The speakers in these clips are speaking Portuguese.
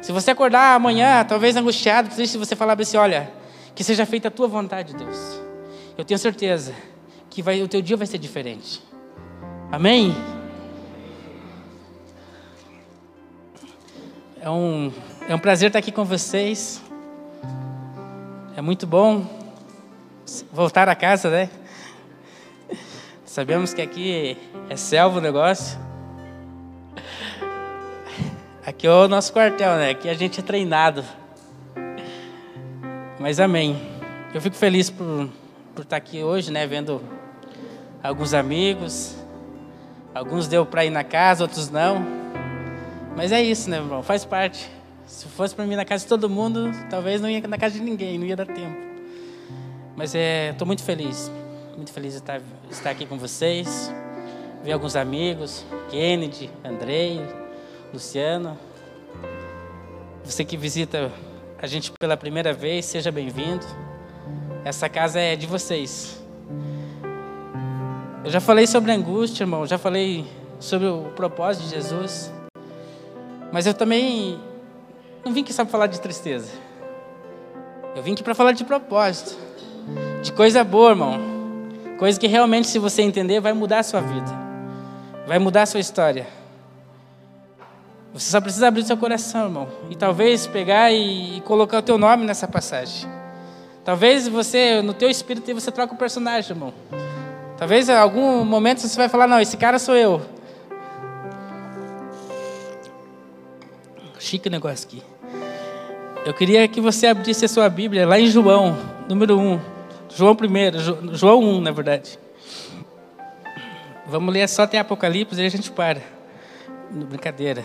Se você acordar amanhã, talvez angustiado, triste, você falar assim: olha, que seja feita a tua vontade, Deus. Eu tenho certeza que vai, o teu dia vai ser diferente. Amém? É um, é um prazer estar aqui com vocês. É muito bom voltar a casa, né? Sabemos que aqui é selva o negócio. Aqui é o nosso quartel, né? Aqui a gente é treinado. Mas amém. Eu fico feliz por, por estar aqui hoje, né? Vendo alguns amigos. Alguns deu para ir na casa, outros não. Mas é isso, né, irmão? Faz parte. Se fosse para mim na casa de todo mundo, talvez não ia na casa de ninguém, não ia dar tempo. Mas é, estou muito feliz, muito feliz de estar, estar aqui com vocês, ver alguns amigos, Kennedy, Andrei, Luciano. Você que visita a gente pela primeira vez, seja bem-vindo. Essa casa é de vocês. Eu já falei sobre angústia, irmão, já falei sobre o propósito de Jesus. Mas eu também não vim aqui só para falar de tristeza. Eu vim aqui para falar de propósito, de coisa boa, irmão. Coisa que realmente, se você entender, vai mudar a sua vida, vai mudar a sua história. Você só precisa abrir seu coração, irmão, e talvez pegar e, e colocar o teu nome nessa passagem. Talvez você, no teu espírito, você troca o personagem, irmão. Talvez em algum momento você vai falar, não, esse cara sou eu. Chique o negócio aqui. Eu queria que você abrisse a sua Bíblia lá em João, número 1. João 1, João 1, na verdade. Vamos ler só até Apocalipse e a gente para. Brincadeira.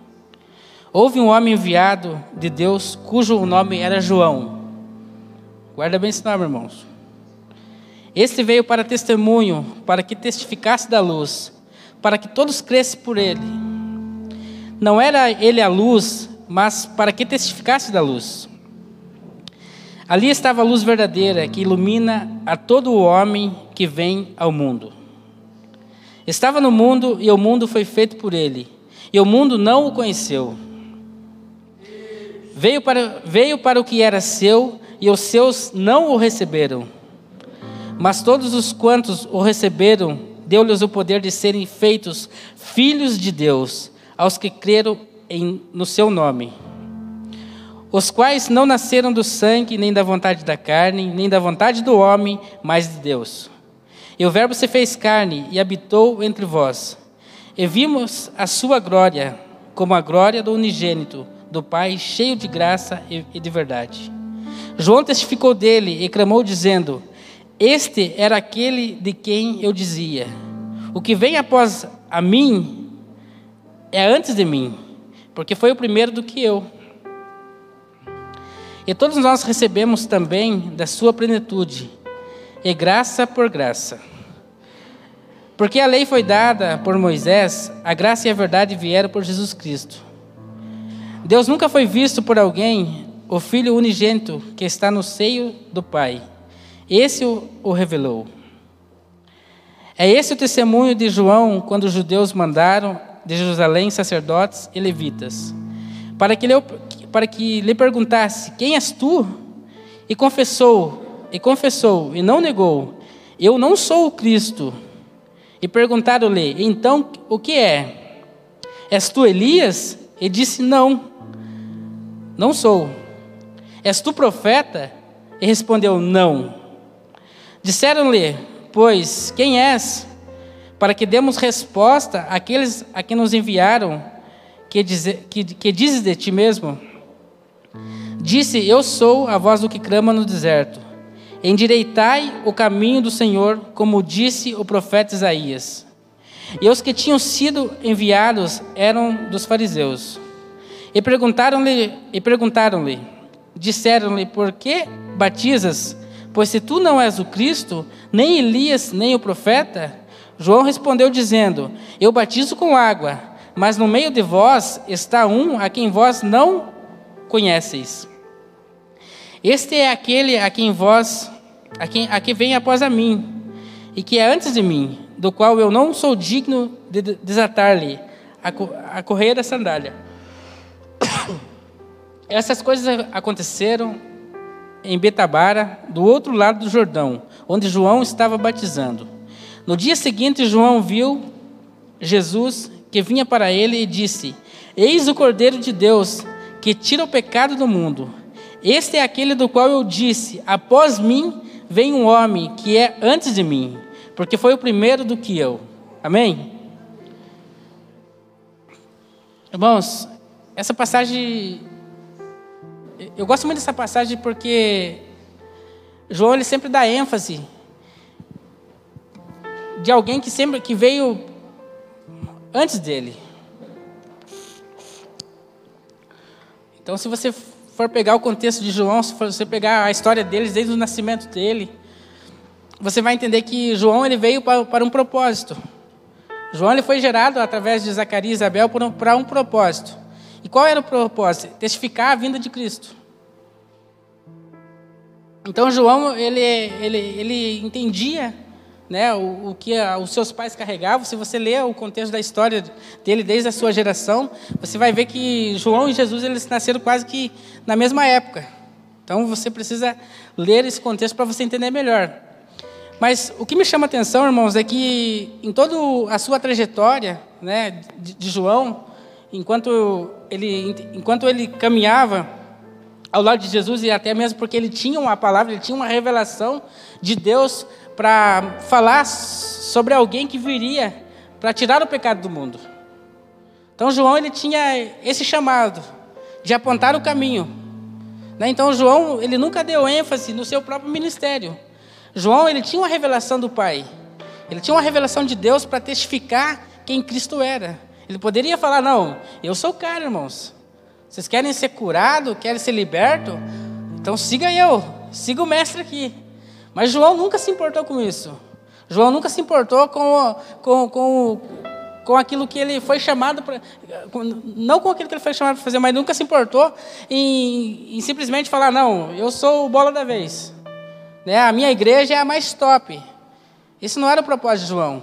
Houve um homem enviado de Deus, cujo nome era João. Guarda bem esse nome, irmãos. Este veio para testemunho, para que testificasse da luz, para que todos crescem por ele. Não era ele a luz, mas para que testificasse da luz. Ali estava a luz verdadeira que ilumina a todo o homem que vem ao mundo. Estava no mundo e o mundo foi feito por ele, e o mundo não o conheceu. Veio para, veio para o que era seu e os seus não o receberam. Mas todos os quantos o receberam, deu-lhes o poder de serem feitos filhos de Deus, aos que creram em, no seu nome. Os quais não nasceram do sangue, nem da vontade da carne, nem da vontade do homem, mas de Deus. E o Verbo se fez carne e habitou entre vós. E vimos a sua glória, como a glória do unigênito, do Pai, cheio de graça e de verdade. João testificou dele e clamou, dizendo: este era aquele de quem eu dizia: O que vem após a mim é antes de mim, porque foi o primeiro do que eu. E todos nós recebemos também da sua plenitude, e graça por graça. Porque a lei foi dada por Moisés, a graça e a verdade vieram por Jesus Cristo. Deus nunca foi visto por alguém, o Filho unigênito que está no seio do Pai esse o revelou. É esse o testemunho de João quando os judeus mandaram de Jerusalém sacerdotes e levitas, para que, lhe, para que lhe perguntasse: Quem és tu? E confessou, e confessou, e não negou: Eu não sou o Cristo. E perguntaram-lhe: Então o que é? És tu Elias? E disse: Não, não sou. És tu profeta? E respondeu: Não. Disseram-lhe, pois, quem és? Para que demos resposta àqueles a quem nos enviaram, que, diz, que, que dizes de ti mesmo? Disse: Eu sou a voz do que clama no deserto. Endireitai o caminho do Senhor, como disse o profeta Isaías. E os que tinham sido enviados eram dos fariseus. E perguntaram-lhe, e perguntaram-lhe, disseram-lhe: Por que batizas? Pois se tu não és o Cristo, nem Elias, nem o profeta, João respondeu dizendo: Eu batizo com água, mas no meio de vós está um a quem vós não conheceis. Este é aquele a quem vós, a quem, a que vem após a mim, e que é antes de mim, do qual eu não sou digno de desatar-lhe a, a correia da sandália. Essas coisas aconteceram em Betabara, do outro lado do Jordão, onde João estava batizando. No dia seguinte, João viu Jesus que vinha para ele e disse: Eis o Cordeiro de Deus que tira o pecado do mundo. Este é aquele do qual eu disse: Após mim vem um homem que é antes de mim, porque foi o primeiro do que eu. Amém? Irmãos, essa passagem. Eu gosto muito dessa passagem porque João ele sempre dá ênfase de alguém que sempre que veio antes dele. Então, se você for pegar o contexto de João, se você pegar a história deles desde o nascimento dele, você vai entender que João ele veio para, para um propósito. João ele foi gerado através de Zacarias e Isabel para um, para um propósito. Qual era o propósito? Testificar a vinda de Cristo. Então João ele, ele, ele entendia né, o, o que os seus pais carregavam. Se você ler o contexto da história dele desde a sua geração, você vai ver que João e Jesus eles nasceram quase que na mesma época. Então você precisa ler esse contexto para você entender melhor. Mas o que me chama a atenção, irmãos, é que em toda a sua trajetória né, de, de João, enquanto ele, enquanto ele caminhava ao lado de Jesus, e até mesmo porque ele tinha uma palavra, ele tinha uma revelação de Deus para falar sobre alguém que viria para tirar o pecado do mundo. Então João ele tinha esse chamado de apontar o caminho. Né? Então João ele nunca deu ênfase no seu próprio ministério. João ele tinha uma revelação do Pai. Ele tinha uma revelação de Deus para testificar quem Cristo era. Ele poderia falar: Não, eu sou o cara, irmãos. Vocês querem ser curado, querem ser liberto? Então siga eu, siga o mestre aqui. Mas João nunca se importou com isso. João nunca se importou com, com, com, com aquilo que ele foi chamado para. Não com aquilo que ele foi chamado para fazer, mas nunca se importou em, em simplesmente falar: Não, eu sou o bola da vez. Né? A minha igreja é a mais top. Isso não era o propósito de João.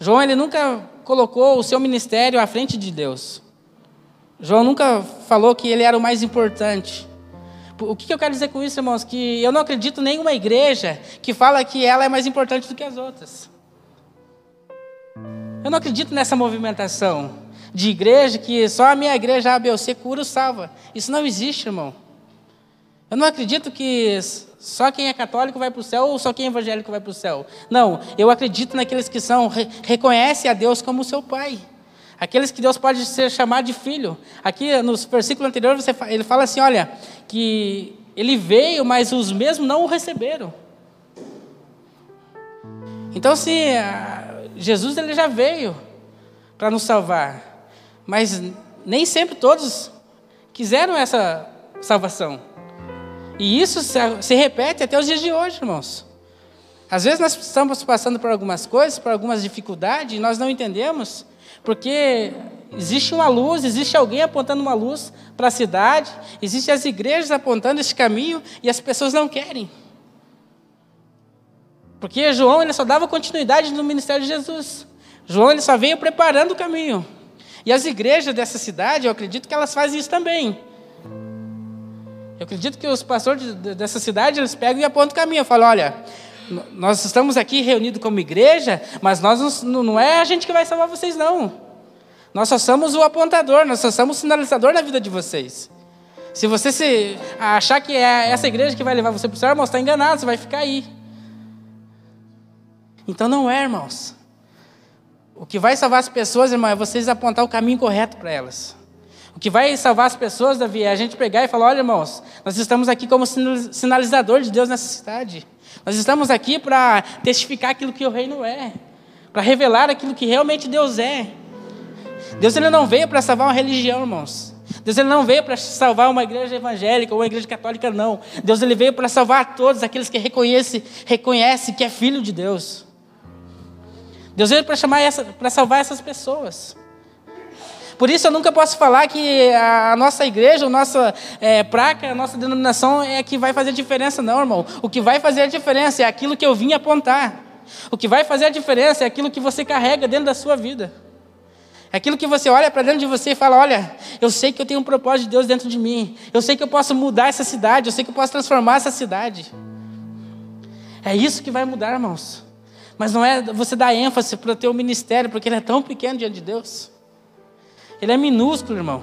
João ele nunca colocou o seu ministério à frente de Deus. João nunca falou que ele era o mais importante. O que eu quero dizer com isso, irmãos? Que eu não acredito em nenhuma igreja que fala que ela é mais importante do que as outras. Eu não acredito nessa movimentação de igreja que só a minha igreja ABC cura ou salva. Isso não existe, irmão. Eu não acredito que só quem é católico vai para o céu ou só quem é evangélico vai para o céu. Não, eu acredito naqueles que são reconhecem a Deus como seu pai. Aqueles que Deus pode ser chamado de filho. Aqui no versículo anterior você, ele fala assim, olha, que ele veio, mas os mesmos não o receberam. Então, se Jesus ele já veio para nos salvar, mas nem sempre todos quiseram essa salvação. E isso se repete até os dias de hoje, irmãos. Às vezes nós estamos passando por algumas coisas, por algumas dificuldades, e nós não entendemos, porque existe uma luz, existe alguém apontando uma luz para a cidade, existem as igrejas apontando esse caminho, e as pessoas não querem. Porque João ele só dava continuidade no ministério de Jesus. João ele só veio preparando o caminho. E as igrejas dessa cidade, eu acredito que elas fazem isso também. Eu acredito que os pastores dessa cidade, eles pegam e apontam o caminho. Falo, olha, nós estamos aqui reunidos como igreja, mas nós não, não é a gente que vai salvar vocês, não. Nós só somos o apontador, nós só somos o sinalizador na vida de vocês. Se você se achar que é essa igreja que vai levar você para o céu, irmão, está enganado, você vai ficar aí. Então não é, irmãos. O que vai salvar as pessoas, irmão, é vocês apontar o caminho correto para elas. O que vai salvar as pessoas, Davi, é a gente pegar e falar: olha, irmãos, nós estamos aqui como sinalizador de Deus nessa cidade. Nós estamos aqui para testificar aquilo que o reino é. para revelar aquilo que realmente Deus é. Deus ele não veio para salvar uma religião, irmãos. Deus ele não veio para salvar uma igreja evangélica ou uma igreja católica, não. Deus ele veio para salvar todos aqueles que reconhecem, reconhece que é filho de Deus. Deus veio para chamar para salvar essas pessoas. Por isso eu nunca posso falar que a nossa igreja, a nossa é, praca, a nossa denominação é que vai fazer diferença, não, irmão. O que vai fazer a diferença é aquilo que eu vim apontar. O que vai fazer a diferença é aquilo que você carrega dentro da sua vida. É aquilo que você olha para dentro de você e fala: Olha, eu sei que eu tenho um propósito de Deus dentro de mim. Eu sei que eu posso mudar essa cidade. Eu sei que eu posso transformar essa cidade. É isso que vai mudar, irmãos. Mas não é você dar ênfase para o teu ministério, porque ele é tão pequeno diante de Deus. Ele é minúsculo, irmão.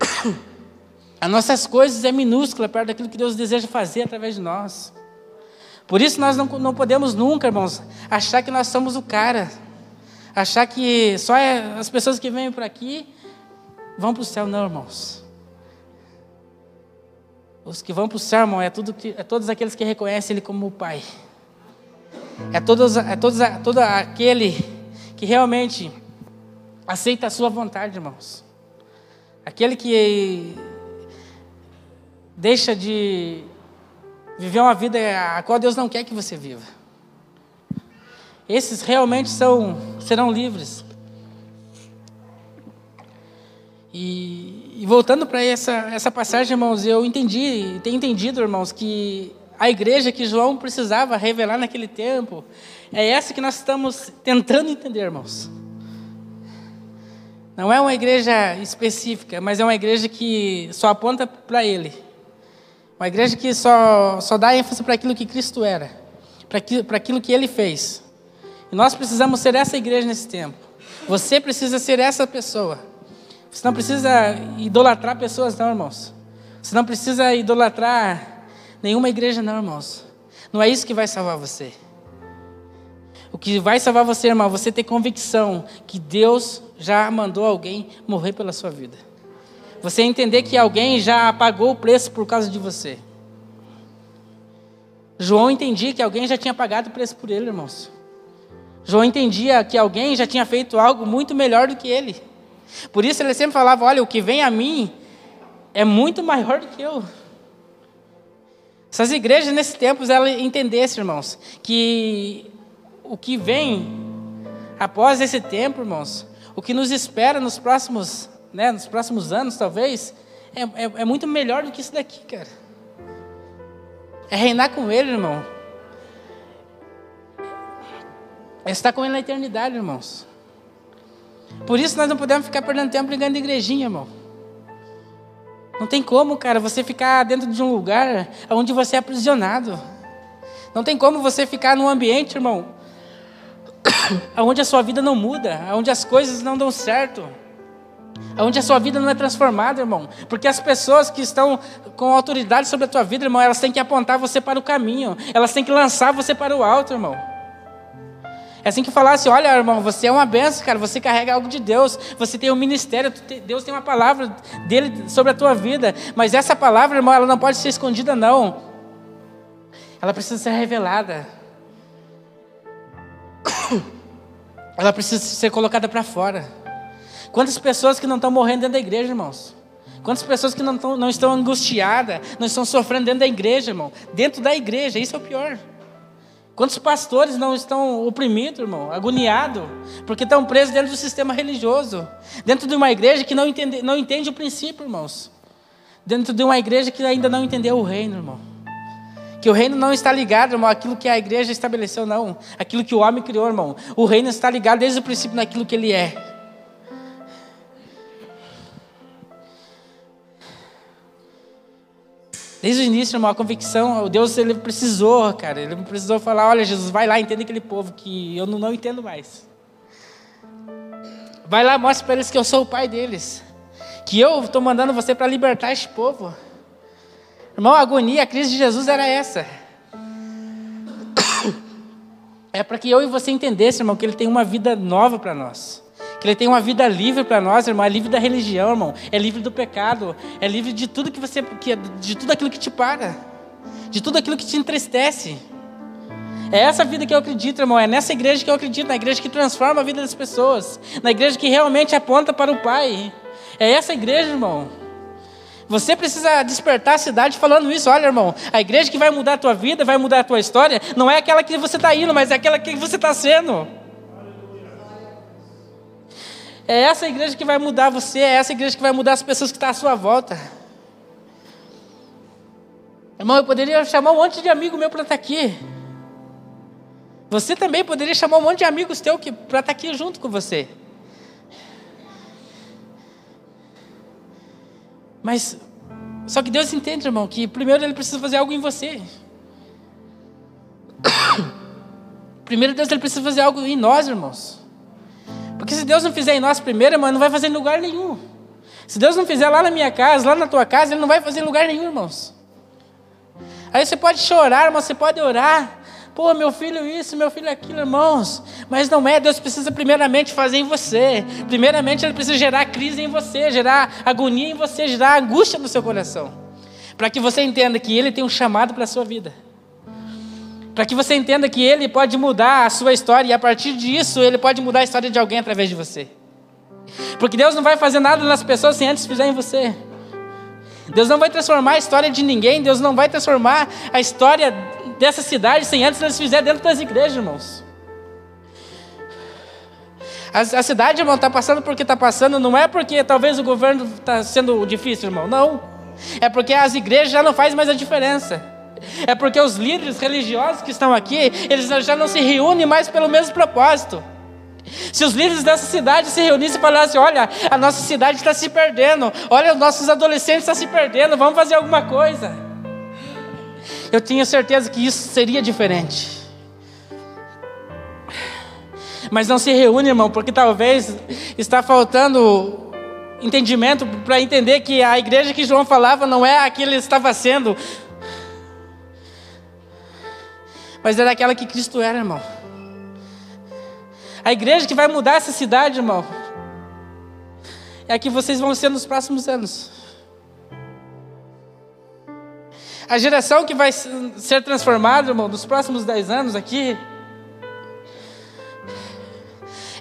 As nossas coisas é minúscula perto daquilo que Deus deseja fazer através de nós. Por isso nós não, não podemos nunca, irmãos, achar que nós somos o cara. Achar que só é as pessoas que vêm por aqui vão para o céu, não, irmãos. Os que vão para o céu, irmão, é, tudo que, é todos aqueles que reconhecem Ele como o Pai. É, todos, é todos, todo aquele que realmente aceita a sua vontade, irmãos. Aquele que deixa de viver uma vida a qual Deus não quer que você viva. Esses realmente são, serão livres. E, e voltando para essa, essa passagem, irmãos, eu entendi, tenho entendido, irmãos, que a igreja que João precisava revelar naquele tempo, é essa que nós estamos tentando entender, irmãos. Não é uma igreja específica, mas é uma igreja que só aponta para Ele. Uma igreja que só, só dá ênfase para aquilo que Cristo era, para aquilo, que Ele fez. E nós precisamos ser essa igreja nesse tempo. Você precisa ser essa pessoa. Você não precisa idolatrar pessoas, não, irmãos. Você não precisa idolatrar Nenhuma igreja não, irmãos. Não é isso que vai salvar você. O que vai salvar você, irmão, é você ter convicção que Deus já mandou alguém morrer pela sua vida. Você entender que alguém já pagou o preço por causa de você. João entendia que alguém já tinha pagado o preço por ele, irmãos. João entendia que alguém já tinha feito algo muito melhor do que ele. Por isso ele sempre falava: Olha, o que vem a mim é muito maior do que eu. Se as igrejas nesse tempo elas entendessem, irmãos, que o que vem após esse tempo, irmãos, o que nos espera nos próximos, né, nos próximos anos, talvez, é, é, é muito melhor do que isso daqui, cara. É reinar com Ele, irmão. É estar com Ele na eternidade, irmãos. Por isso nós não podemos ficar perdendo tempo brigando de igrejinha, irmão. Não tem como, cara, você ficar dentro de um lugar onde você é aprisionado. Não tem como você ficar num ambiente, irmão, onde a sua vida não muda, onde as coisas não dão certo, onde a sua vida não é transformada, irmão. Porque as pessoas que estão com autoridade sobre a tua vida, irmão, elas têm que apontar você para o caminho, elas têm que lançar você para o alto, irmão. É assim que falasse, olha, irmão, você é uma benção, cara, você carrega algo de Deus, você tem um ministério, Deus tem uma palavra dele sobre a tua vida, mas essa palavra, irmão, ela não pode ser escondida, não. Ela precisa ser revelada. Ela precisa ser colocada para fora. Quantas pessoas que não estão morrendo dentro da igreja, irmãos? Quantas pessoas que não, estão, não estão angustiadas, não estão sofrendo dentro da igreja, irmão? Dentro da igreja, isso é o pior. Quantos pastores não estão oprimidos, irmão, agoniados, porque estão presos dentro do sistema religioso, dentro de uma igreja que não entende, não entende o princípio, irmãos, dentro de uma igreja que ainda não entendeu o reino, irmão. Que o reino não está ligado, irmão, àquilo que a igreja estabeleceu, não. Aquilo que o homem criou, irmão. O reino está ligado desde o princípio naquilo que ele é. Desde o início, irmão, a convicção, o Deus ele precisou, cara, ele precisou falar, olha Jesus, vai lá, entenda aquele povo que eu não, não entendo mais. Vai lá, mostra para eles que eu sou o pai deles. Que eu estou mandando você para libertar este povo. Irmão, a agonia, a crise de Jesus era essa. É para que eu e você entendesse, irmão, que ele tem uma vida nova para nós. Que Ele tem uma vida livre para nós, irmão. É livre da religião, irmão. É livre do pecado. É livre de tudo que você, de tudo aquilo que te para, de tudo aquilo que te entristece. É essa vida que eu acredito, irmão. É nessa igreja que eu acredito, na igreja que transforma a vida das pessoas, na igreja que realmente aponta para o Pai. É essa igreja, irmão. Você precisa despertar a cidade falando isso. Olha, irmão, a igreja que vai mudar a tua vida, vai mudar a tua história, não é aquela que você está indo, mas é aquela que você está sendo. É essa igreja que vai mudar você, é essa igreja que vai mudar as pessoas que estão à sua volta. Irmão, eu poderia chamar um monte de amigo meu para estar tá aqui. Você também poderia chamar um monte de amigos teus para estar tá aqui junto com você. Mas, só que Deus entende, irmão, que primeiro Ele precisa fazer algo em você. Primeiro Deus ele precisa fazer algo em nós, irmãos. Porque se Deus não fizer em nós primeiro, irmão, não vai fazer em lugar nenhum. Se Deus não fizer lá na minha casa, lá na tua casa, Ele não vai fazer em lugar nenhum, irmãos. Aí você pode chorar, irmão, você pode orar. Pô, meu filho isso, meu filho aquilo, irmãos. Mas não é, Deus precisa primeiramente fazer em você. Primeiramente Ele precisa gerar crise em você, gerar agonia em você, gerar angústia no seu coração. Para que você entenda que Ele tem um chamado para a sua vida. Para que você entenda que Ele pode mudar a sua história e a partir disso Ele pode mudar a história de alguém através de você. Porque Deus não vai fazer nada nas pessoas sem antes fizer em você. Deus não vai transformar a história de ninguém, Deus não vai transformar a história dessa cidade sem antes eles fizer dentro das igrejas, irmãos. A, a cidade, irmão, está passando porque está passando, não é porque talvez o governo está sendo difícil, irmão, não. É porque as igrejas já não fazem mais a diferença. É porque os líderes religiosos que estão aqui, eles já não se reúnem mais pelo mesmo propósito. Se os líderes dessa cidade se reunissem e falassem: Olha, a nossa cidade está se perdendo, olha, os nossos adolescentes estão se perdendo, vamos fazer alguma coisa eu tinha certeza que isso seria diferente. Mas não se reúne, irmão, porque talvez está faltando entendimento para entender que a igreja que João falava não é a que ele estava sendo, mas era aquela que Cristo era, irmão. A igreja que vai mudar essa cidade, irmão, é a que vocês vão ser nos próximos anos. A geração que vai ser transformada, irmão, nos próximos dez anos aqui,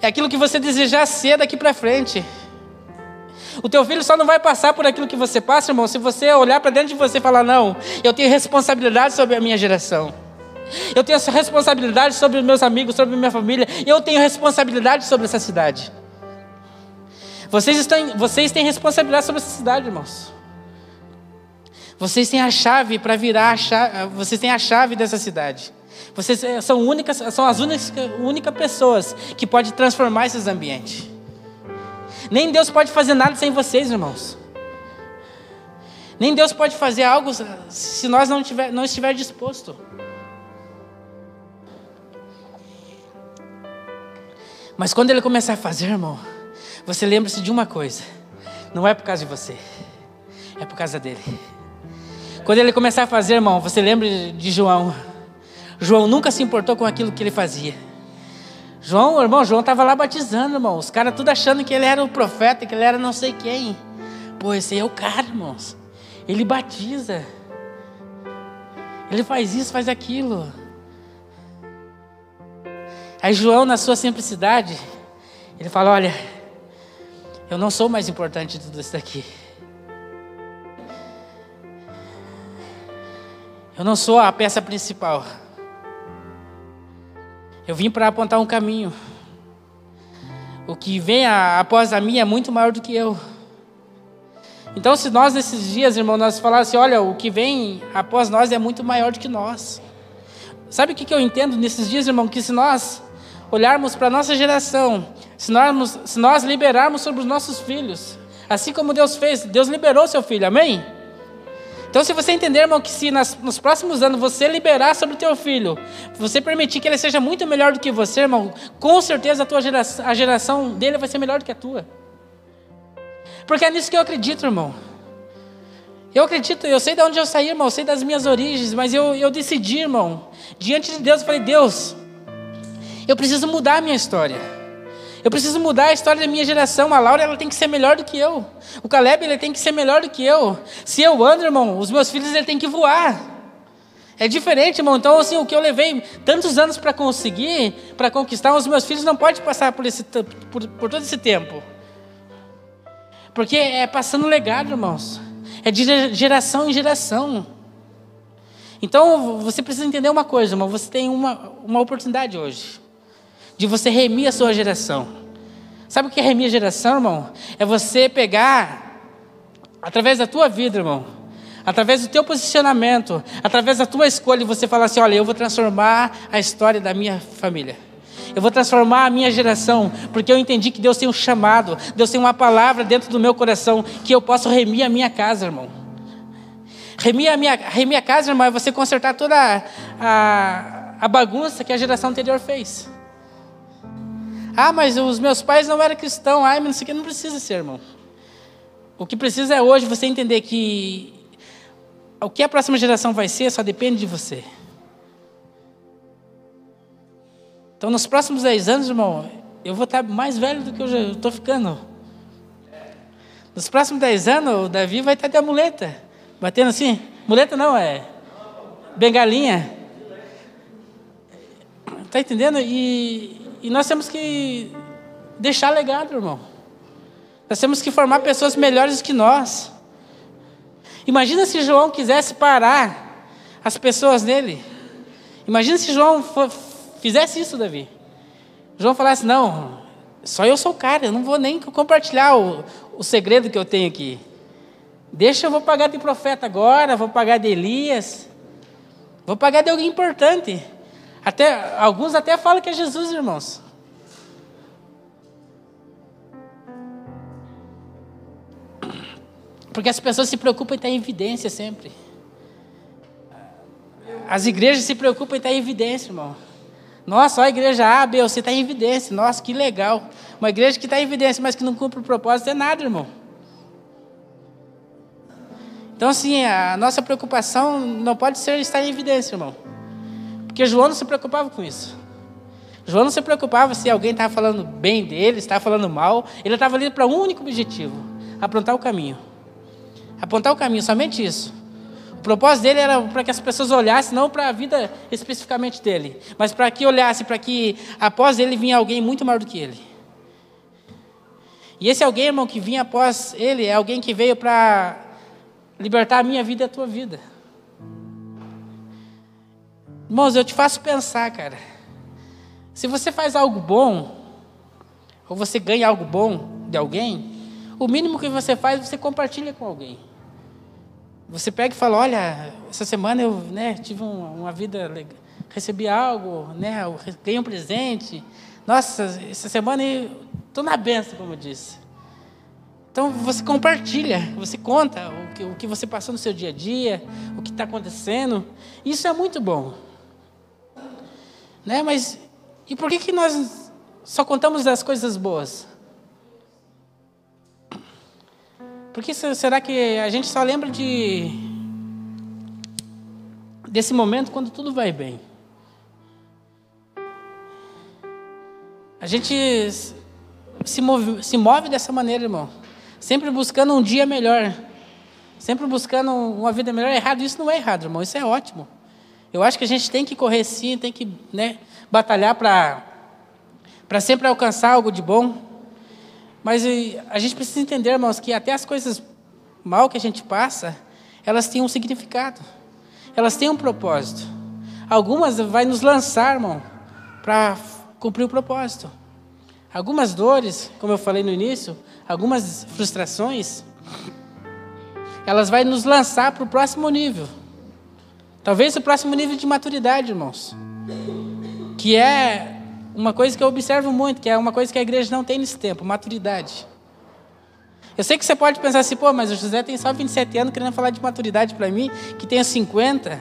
é aquilo que você desejar ser daqui para frente. O teu filho só não vai passar por aquilo que você passa, irmão, se você olhar para dentro de você e falar: não, eu tenho responsabilidade sobre a minha geração. Eu tenho responsabilidade sobre os meus amigos, sobre minha família. Eu tenho responsabilidade sobre essa cidade. Vocês, estão, vocês têm responsabilidade sobre essa cidade, irmãos. Vocês têm a chave para virar a chave, vocês têm a chave dessa cidade. Vocês eh, são, únicas, são as únicas, pessoas que podem transformar esses ambientes. Nem Deus pode fazer nada sem vocês, irmãos. Nem Deus pode fazer algo se nós não, tiver, não estiver disposto. Mas quando Ele começar a fazer, irmão, você lembre-se de uma coisa: não é por causa de você, é por causa dele. Quando ele começar a fazer, irmão, você lembra de João? João nunca se importou com aquilo que ele fazia. João, irmão, João estava lá batizando, irmão. Os caras tudo achando que ele era o profeta, que ele era não sei quem. Pô, esse aí é o cara, irmãos. Ele batiza. Ele faz isso, faz aquilo. Aí João, na sua simplicidade, ele fala: Olha, eu não sou mais importante de tudo isso daqui. Eu não sou a peça principal. Eu vim para apontar um caminho. O que vem a, após a mim é muito maior do que eu. Então, se nós nesses dias, irmão, nós falássemos, olha, o que vem após nós é muito maior do que nós. Sabe o que, eu entendo nesses dias, irmão? Que se nós olharmos para a nossa geração, se nós, se nós liberarmos sobre os nossos filhos, assim como Deus fez, Deus liberou seu filho, amém? Então, se você entender, irmão, que se nas, nos próximos anos você liberar sobre o teu filho, você permitir que ele seja muito melhor do que você, irmão, com certeza a tua geração, a geração dele vai ser melhor do que a tua. Porque é nisso que eu acredito, irmão. Eu acredito, eu sei de onde eu saí, irmão, eu sei das minhas origens, mas eu, eu decidi, irmão, diante de Deus, eu falei, Deus, eu preciso mudar a minha história. Eu preciso mudar a história da minha geração. A Laura ela tem que ser melhor do que eu. O Caleb ele tem que ser melhor do que eu. Se eu ando, irmão, os meus filhos ele tem que voar. É diferente, irmão. Então, assim, o que eu levei tantos anos para conseguir, para conquistar, os meus filhos não podem passar por, esse, por, por todo esse tempo. Porque é passando legado, irmãos. É de geração em geração. Então, você precisa entender uma coisa, irmão. Você tem uma, uma oportunidade hoje de você remir a sua geração. Sabe o que é remir a geração, irmão? É você pegar, através da tua vida, irmão, através do teu posicionamento, através da tua escolha, você falar assim: olha, eu vou transformar a história da minha família. Eu vou transformar a minha geração, porque eu entendi que Deus tem um chamado, Deus tem uma palavra dentro do meu coração, que eu posso remir a minha casa, irmão. Remir a minha, remir a casa, irmão, é você consertar toda a, a, a bagunça que a geração anterior fez. Ah, mas os meus pais não eram cristãos. Ai, mas não sei o que, não precisa ser, irmão. O que precisa é hoje você entender que o que a próxima geração vai ser só depende de você. Então, nos próximos 10 anos, irmão, eu vou estar mais velho do que eu já estou ficando. Nos próximos 10 anos, o Davi vai estar de muleta, batendo assim. Muleta não, é bengalinha. Está entendendo? E, e nós temos que deixar legado, irmão. Nós temos que formar pessoas melhores que nós. Imagina se João quisesse parar as pessoas nele. Imagina se João fizesse isso, Davi. João falasse: Não, só eu sou o cara, eu não vou nem compartilhar o, o segredo que eu tenho aqui. Deixa, eu vou pagar de profeta agora, vou pagar de Elias, vou pagar de alguém importante. Até, alguns até falam que é Jesus, irmãos. Porque as pessoas se preocupam em estar em evidência sempre. As igrejas se preocupam em estar em evidência, irmão. Nossa, a igreja A, B, você está em evidência. Nossa, que legal. Uma igreja que está em evidência, mas que não cumpre o propósito, é nada, irmão. Então, assim, a nossa preocupação não pode ser estar em evidência, irmão. Porque João não se preocupava com isso. João não se preocupava se alguém estava falando bem dele, estava falando mal. Ele estava ali para um único objetivo: aprontar o caminho apontar o caminho, somente isso. O propósito dele era para que as pessoas olhassem, não para a vida especificamente dele, mas para que olhasse, para que após ele vinha alguém muito maior do que ele. E esse alguém, irmão, que vinha após ele, é alguém que veio para libertar a minha vida e a tua vida. Irmãos, eu te faço pensar, cara. Se você faz algo bom, ou você ganha algo bom de alguém, o mínimo que você faz, você compartilha com alguém. Você pega e fala, olha, essa semana eu né, tive uma, uma vida legal, recebi algo, né, ganhei um presente. Nossa, essa semana eu estou na benção, como eu disse. Então você compartilha, você conta o que, o que você passou no seu dia a dia, o que está acontecendo. Isso é muito bom. Né? Mas e por que, que nós só contamos das coisas boas? Porque será que a gente só lembra de desse momento quando tudo vai bem? A gente se move, se move dessa maneira, irmão. Sempre buscando um dia melhor. Sempre buscando uma vida melhor. Errado, isso não é errado, irmão. Isso é ótimo. Eu acho que a gente tem que correr sim, tem que né, batalhar para sempre alcançar algo de bom. Mas a gente precisa entender, irmãos, que até as coisas mal que a gente passa, elas têm um significado. Elas têm um propósito. Algumas vai nos lançar, irmão, para cumprir o propósito. Algumas dores, como eu falei no início, algumas frustrações, elas vai nos lançar para o próximo nível. Talvez o próximo nível de maturidade, irmãos. Que é uma coisa que eu observo muito, que é uma coisa que a igreja não tem nesse tempo, maturidade. Eu sei que você pode pensar assim, pô, mas o José tem só 27 anos querendo falar de maturidade para mim, que tenho 50.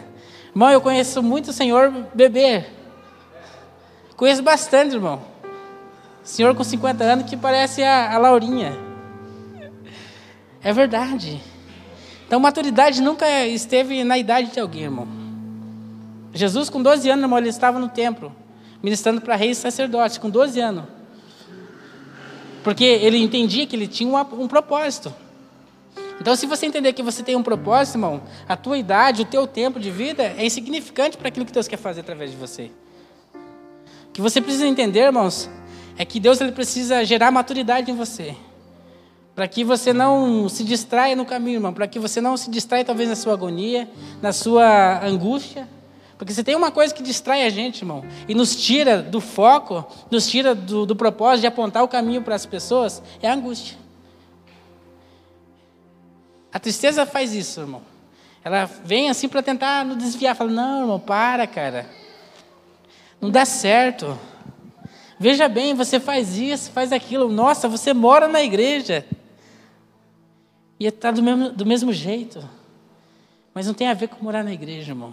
Irmão, eu conheço muito o senhor bebê. Conheço bastante, irmão. Senhor com 50 anos que parece a, a Laurinha. É verdade. Então, maturidade nunca esteve na idade de alguém, irmão. Jesus, com 12 anos, irmão, ele estava no templo ministrando para reis e sacerdotes, com 12 anos. Porque ele entendia que ele tinha um, um propósito. Então, se você entender que você tem um propósito, irmão, a tua idade, o teu tempo de vida é insignificante para aquilo que Deus quer fazer através de você. O que você precisa entender, irmãos, é que Deus ele precisa gerar maturidade em você. Para que você não se distraia no caminho, irmão. Para que você não se distraia, talvez, na sua agonia, na sua angústia. Porque se tem uma coisa que distrai a gente, irmão, e nos tira do foco, nos tira do, do propósito de apontar o caminho para as pessoas, é a angústia. A tristeza faz isso, irmão. Ela vem assim para tentar nos desviar. Fala, não, irmão, para, cara. Não dá certo. Veja bem, você faz isso, faz aquilo. Nossa, você mora na igreja. E está do mesmo, do mesmo jeito. Mas não tem a ver com morar na igreja, irmão.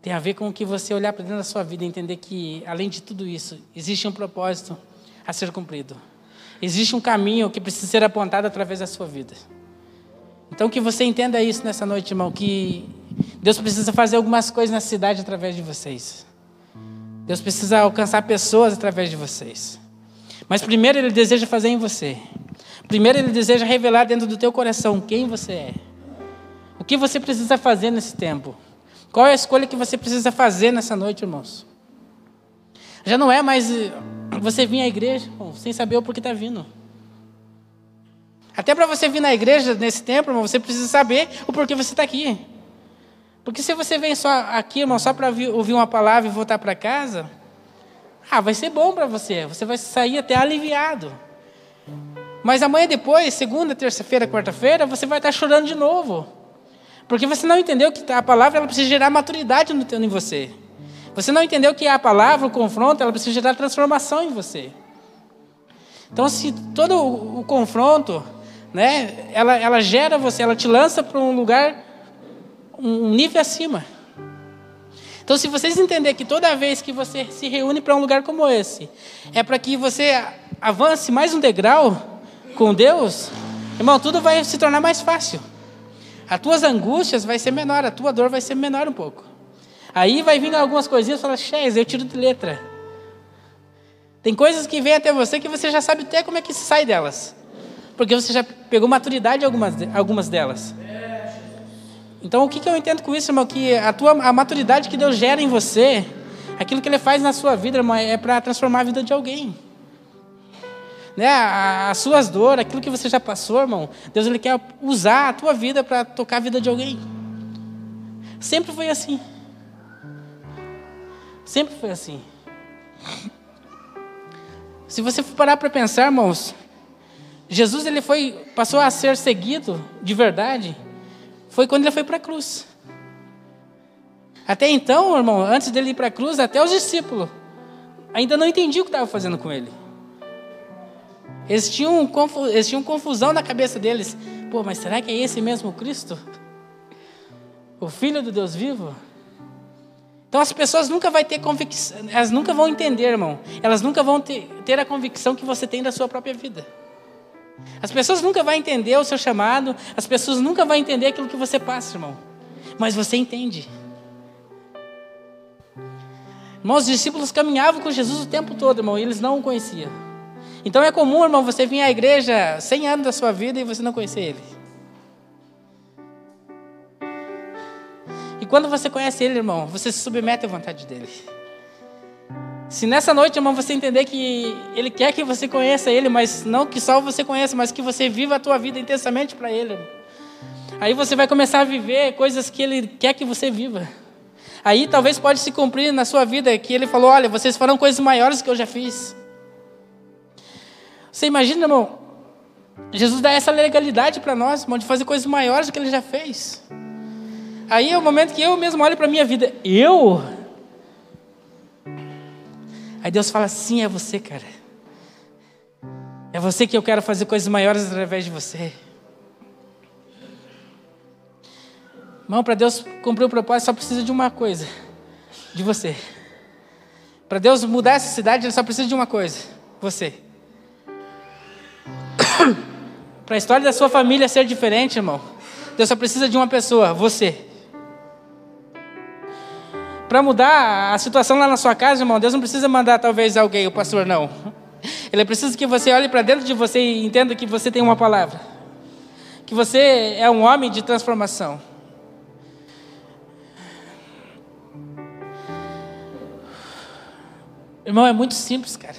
Tem a ver com que você olhar para dentro da sua vida e entender que, além de tudo isso, existe um propósito a ser cumprido. Existe um caminho que precisa ser apontado através da sua vida. Então, que você entenda isso nessa noite, irmão, que Deus precisa fazer algumas coisas na cidade através de vocês. Deus precisa alcançar pessoas através de vocês. Mas primeiro Ele deseja fazer em você. Primeiro Ele deseja revelar dentro do teu coração quem você é. O que você precisa fazer nesse tempo. Qual é a escolha que você precisa fazer nessa noite, irmãos? Já não é mais eh, você vir à igreja irmão, sem saber o porquê está vindo. Até para você vir na igreja nesse tempo, irmão, você precisa saber o porquê você está aqui. Porque se você vem só aqui, irmão, só para ouvir uma palavra e voltar para casa, ah, vai ser bom para você. Você vai sair até aliviado. Mas amanhã depois, segunda, terça-feira, quarta-feira, você vai estar chorando de novo. Porque você não entendeu que a palavra ela precisa gerar maturidade no teu, em você. Você não entendeu que a palavra, o confronto, ela precisa gerar transformação em você. Então, se todo o, o confronto, né, ela, ela gera você, ela te lança para um lugar, um nível acima. Então, se vocês entenderem que toda vez que você se reúne para um lugar como esse, é para que você avance mais um degrau com Deus, irmão, tudo vai se tornar mais fácil. As tuas angústias vai ser menor, a tua dor vai ser menor um pouco. Aí vai vir algumas coisinhas fala, Chés, eu tiro de letra. Tem coisas que vêm até você que você já sabe até como é que se sai delas. Porque você já pegou maturidade algumas, algumas delas. Então o que, que eu entendo com isso, irmão? Que a, tua, a maturidade que Deus gera em você, aquilo que Ele faz na sua vida, irmão, é para transformar a vida de alguém né, as suas dores, aquilo que você já passou, irmão, Deus ele quer usar a tua vida para tocar a vida de alguém. Sempre foi assim. Sempre foi assim. Se você for parar para pensar, irmãos, Jesus ele foi passou a ser seguido de verdade foi quando ele foi para a cruz. Até então, irmão, antes dele ir para a cruz, até os discípulos ainda não entendiam o que estava fazendo com ele. Eles tinham, eles tinham confusão na cabeça deles. Pô, mas será que é esse mesmo Cristo? O Filho do Deus vivo? Então as pessoas nunca vão ter convicção, elas nunca vão entender, irmão. Elas nunca vão ter, ter a convicção que você tem da sua própria vida. As pessoas nunca vão entender o seu chamado, as pessoas nunca vão entender aquilo que você passa, irmão. Mas você entende. Irmãos, os discípulos caminhavam com Jesus o tempo todo, irmão, e eles não o conheciam. Então é comum, irmão, você vir à igreja 100 anos da sua vida e você não conhecer Ele. E quando você conhece Ele, irmão, você se submete à vontade dEle. Se nessa noite, irmão, você entender que Ele quer que você conheça Ele, mas não que só você conheça, mas que você viva a tua vida intensamente para Ele. Irmão. Aí você vai começar a viver coisas que Ele quer que você viva. Aí talvez pode se cumprir na sua vida que Ele falou, olha, vocês farão coisas maiores que eu já fiz. Você imagina, irmão? Jesus dá essa legalidade para nós, irmão, de fazer coisas maiores do que ele já fez. Aí é o momento que eu mesmo olho para a minha vida. Eu? Aí Deus fala assim: é você, cara. É você que eu quero fazer coisas maiores através de você. Irmão, para Deus cumprir o propósito, só precisa de uma coisa: de você. Para Deus mudar essa cidade, ele só precisa de uma coisa: você. Para a história da sua família ser diferente, irmão, Deus só precisa de uma pessoa, você. Para mudar a situação lá na sua casa, irmão, Deus não precisa mandar talvez alguém, o pastor não. Ele precisa que você olhe para dentro de você e entenda que você tem uma palavra. que você é um homem de transformação. Irmão, é muito simples, cara.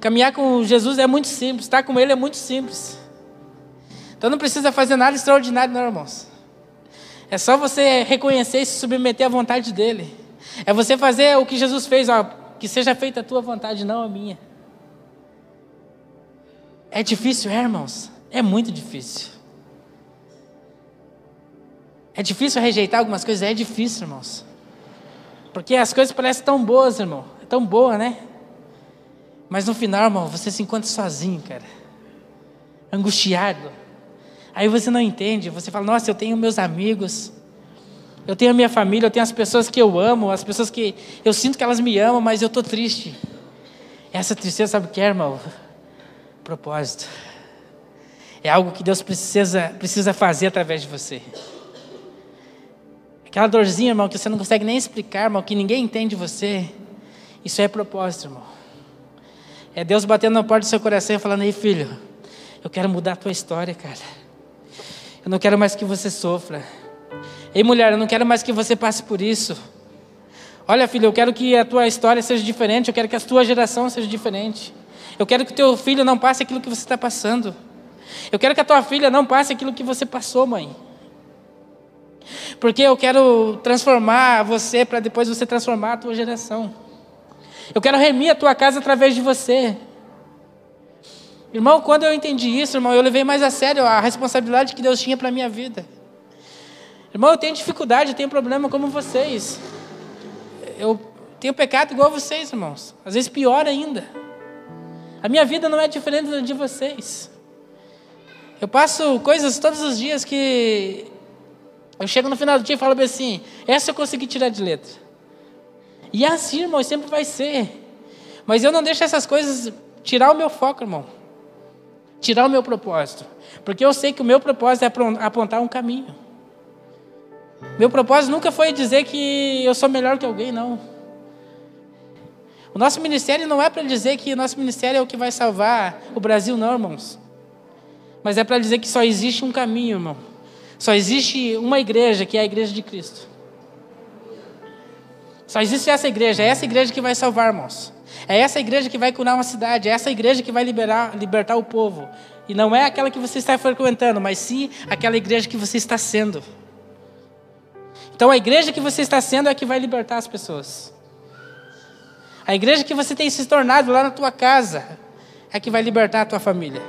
Caminhar com Jesus é muito simples, estar com Ele é muito simples. Então não precisa fazer nada extraordinário, não, irmãos. É só você reconhecer e se submeter à vontade dEle. É você fazer o que Jesus fez, ó, que seja feita a tua vontade, não a minha. É difícil, é, irmãos? É muito difícil. É difícil rejeitar algumas coisas? É difícil, irmãos. Porque as coisas parecem tão boas, irmão. É tão boa, né? Mas no final, irmão, você se encontra sozinho, cara. Angustiado. Aí você não entende. Você fala, nossa, eu tenho meus amigos. Eu tenho a minha família, eu tenho as pessoas que eu amo, as pessoas que eu sinto que elas me amam, mas eu estou triste. Essa tristeza, sabe o que é, irmão? Propósito. É algo que Deus precisa, precisa fazer através de você. Aquela dorzinha, irmão, que você não consegue nem explicar, irmão, que ninguém entende você. Isso é propósito, irmão. É Deus batendo na porta do seu coração e falando: Ei, filho, eu quero mudar a tua história, cara. Eu não quero mais que você sofra. Ei, mulher, eu não quero mais que você passe por isso. Olha, filho, eu quero que a tua história seja diferente. Eu quero que a tua geração seja diferente. Eu quero que o teu filho não passe aquilo que você está passando. Eu quero que a tua filha não passe aquilo que você passou, mãe. Porque eu quero transformar você para depois você transformar a tua geração. Eu quero remir a tua casa através de você. Irmão, quando eu entendi isso, irmão, eu levei mais a sério a responsabilidade que Deus tinha para a minha vida. Irmão, eu tenho dificuldade, eu tenho problema como vocês. Eu tenho pecado igual vocês, irmãos. Às vezes pior ainda. A minha vida não é diferente da de vocês. Eu passo coisas todos os dias que eu chego no final do dia e falo assim: essa eu consegui tirar de letra. E é assim, irmão, sempre vai ser. Mas eu não deixo essas coisas tirar o meu foco, irmão. Tirar o meu propósito. Porque eu sei que o meu propósito é apontar um caminho. Meu propósito nunca foi dizer que eu sou melhor que alguém, não. O nosso ministério não é para dizer que o nosso ministério é o que vai salvar o Brasil, não, irmãos. Mas é para dizer que só existe um caminho, irmão. Só existe uma igreja, que é a igreja de Cristo. Só existe essa igreja, é essa igreja que vai salvar, irmãos. É essa igreja que vai curar uma cidade, é essa igreja que vai liberar, libertar o povo. E não é aquela que você está frequentando, mas sim aquela igreja que você está sendo. Então a igreja que você está sendo é a que vai libertar as pessoas. A igreja que você tem se tornado lá na tua casa é a que vai libertar a tua família.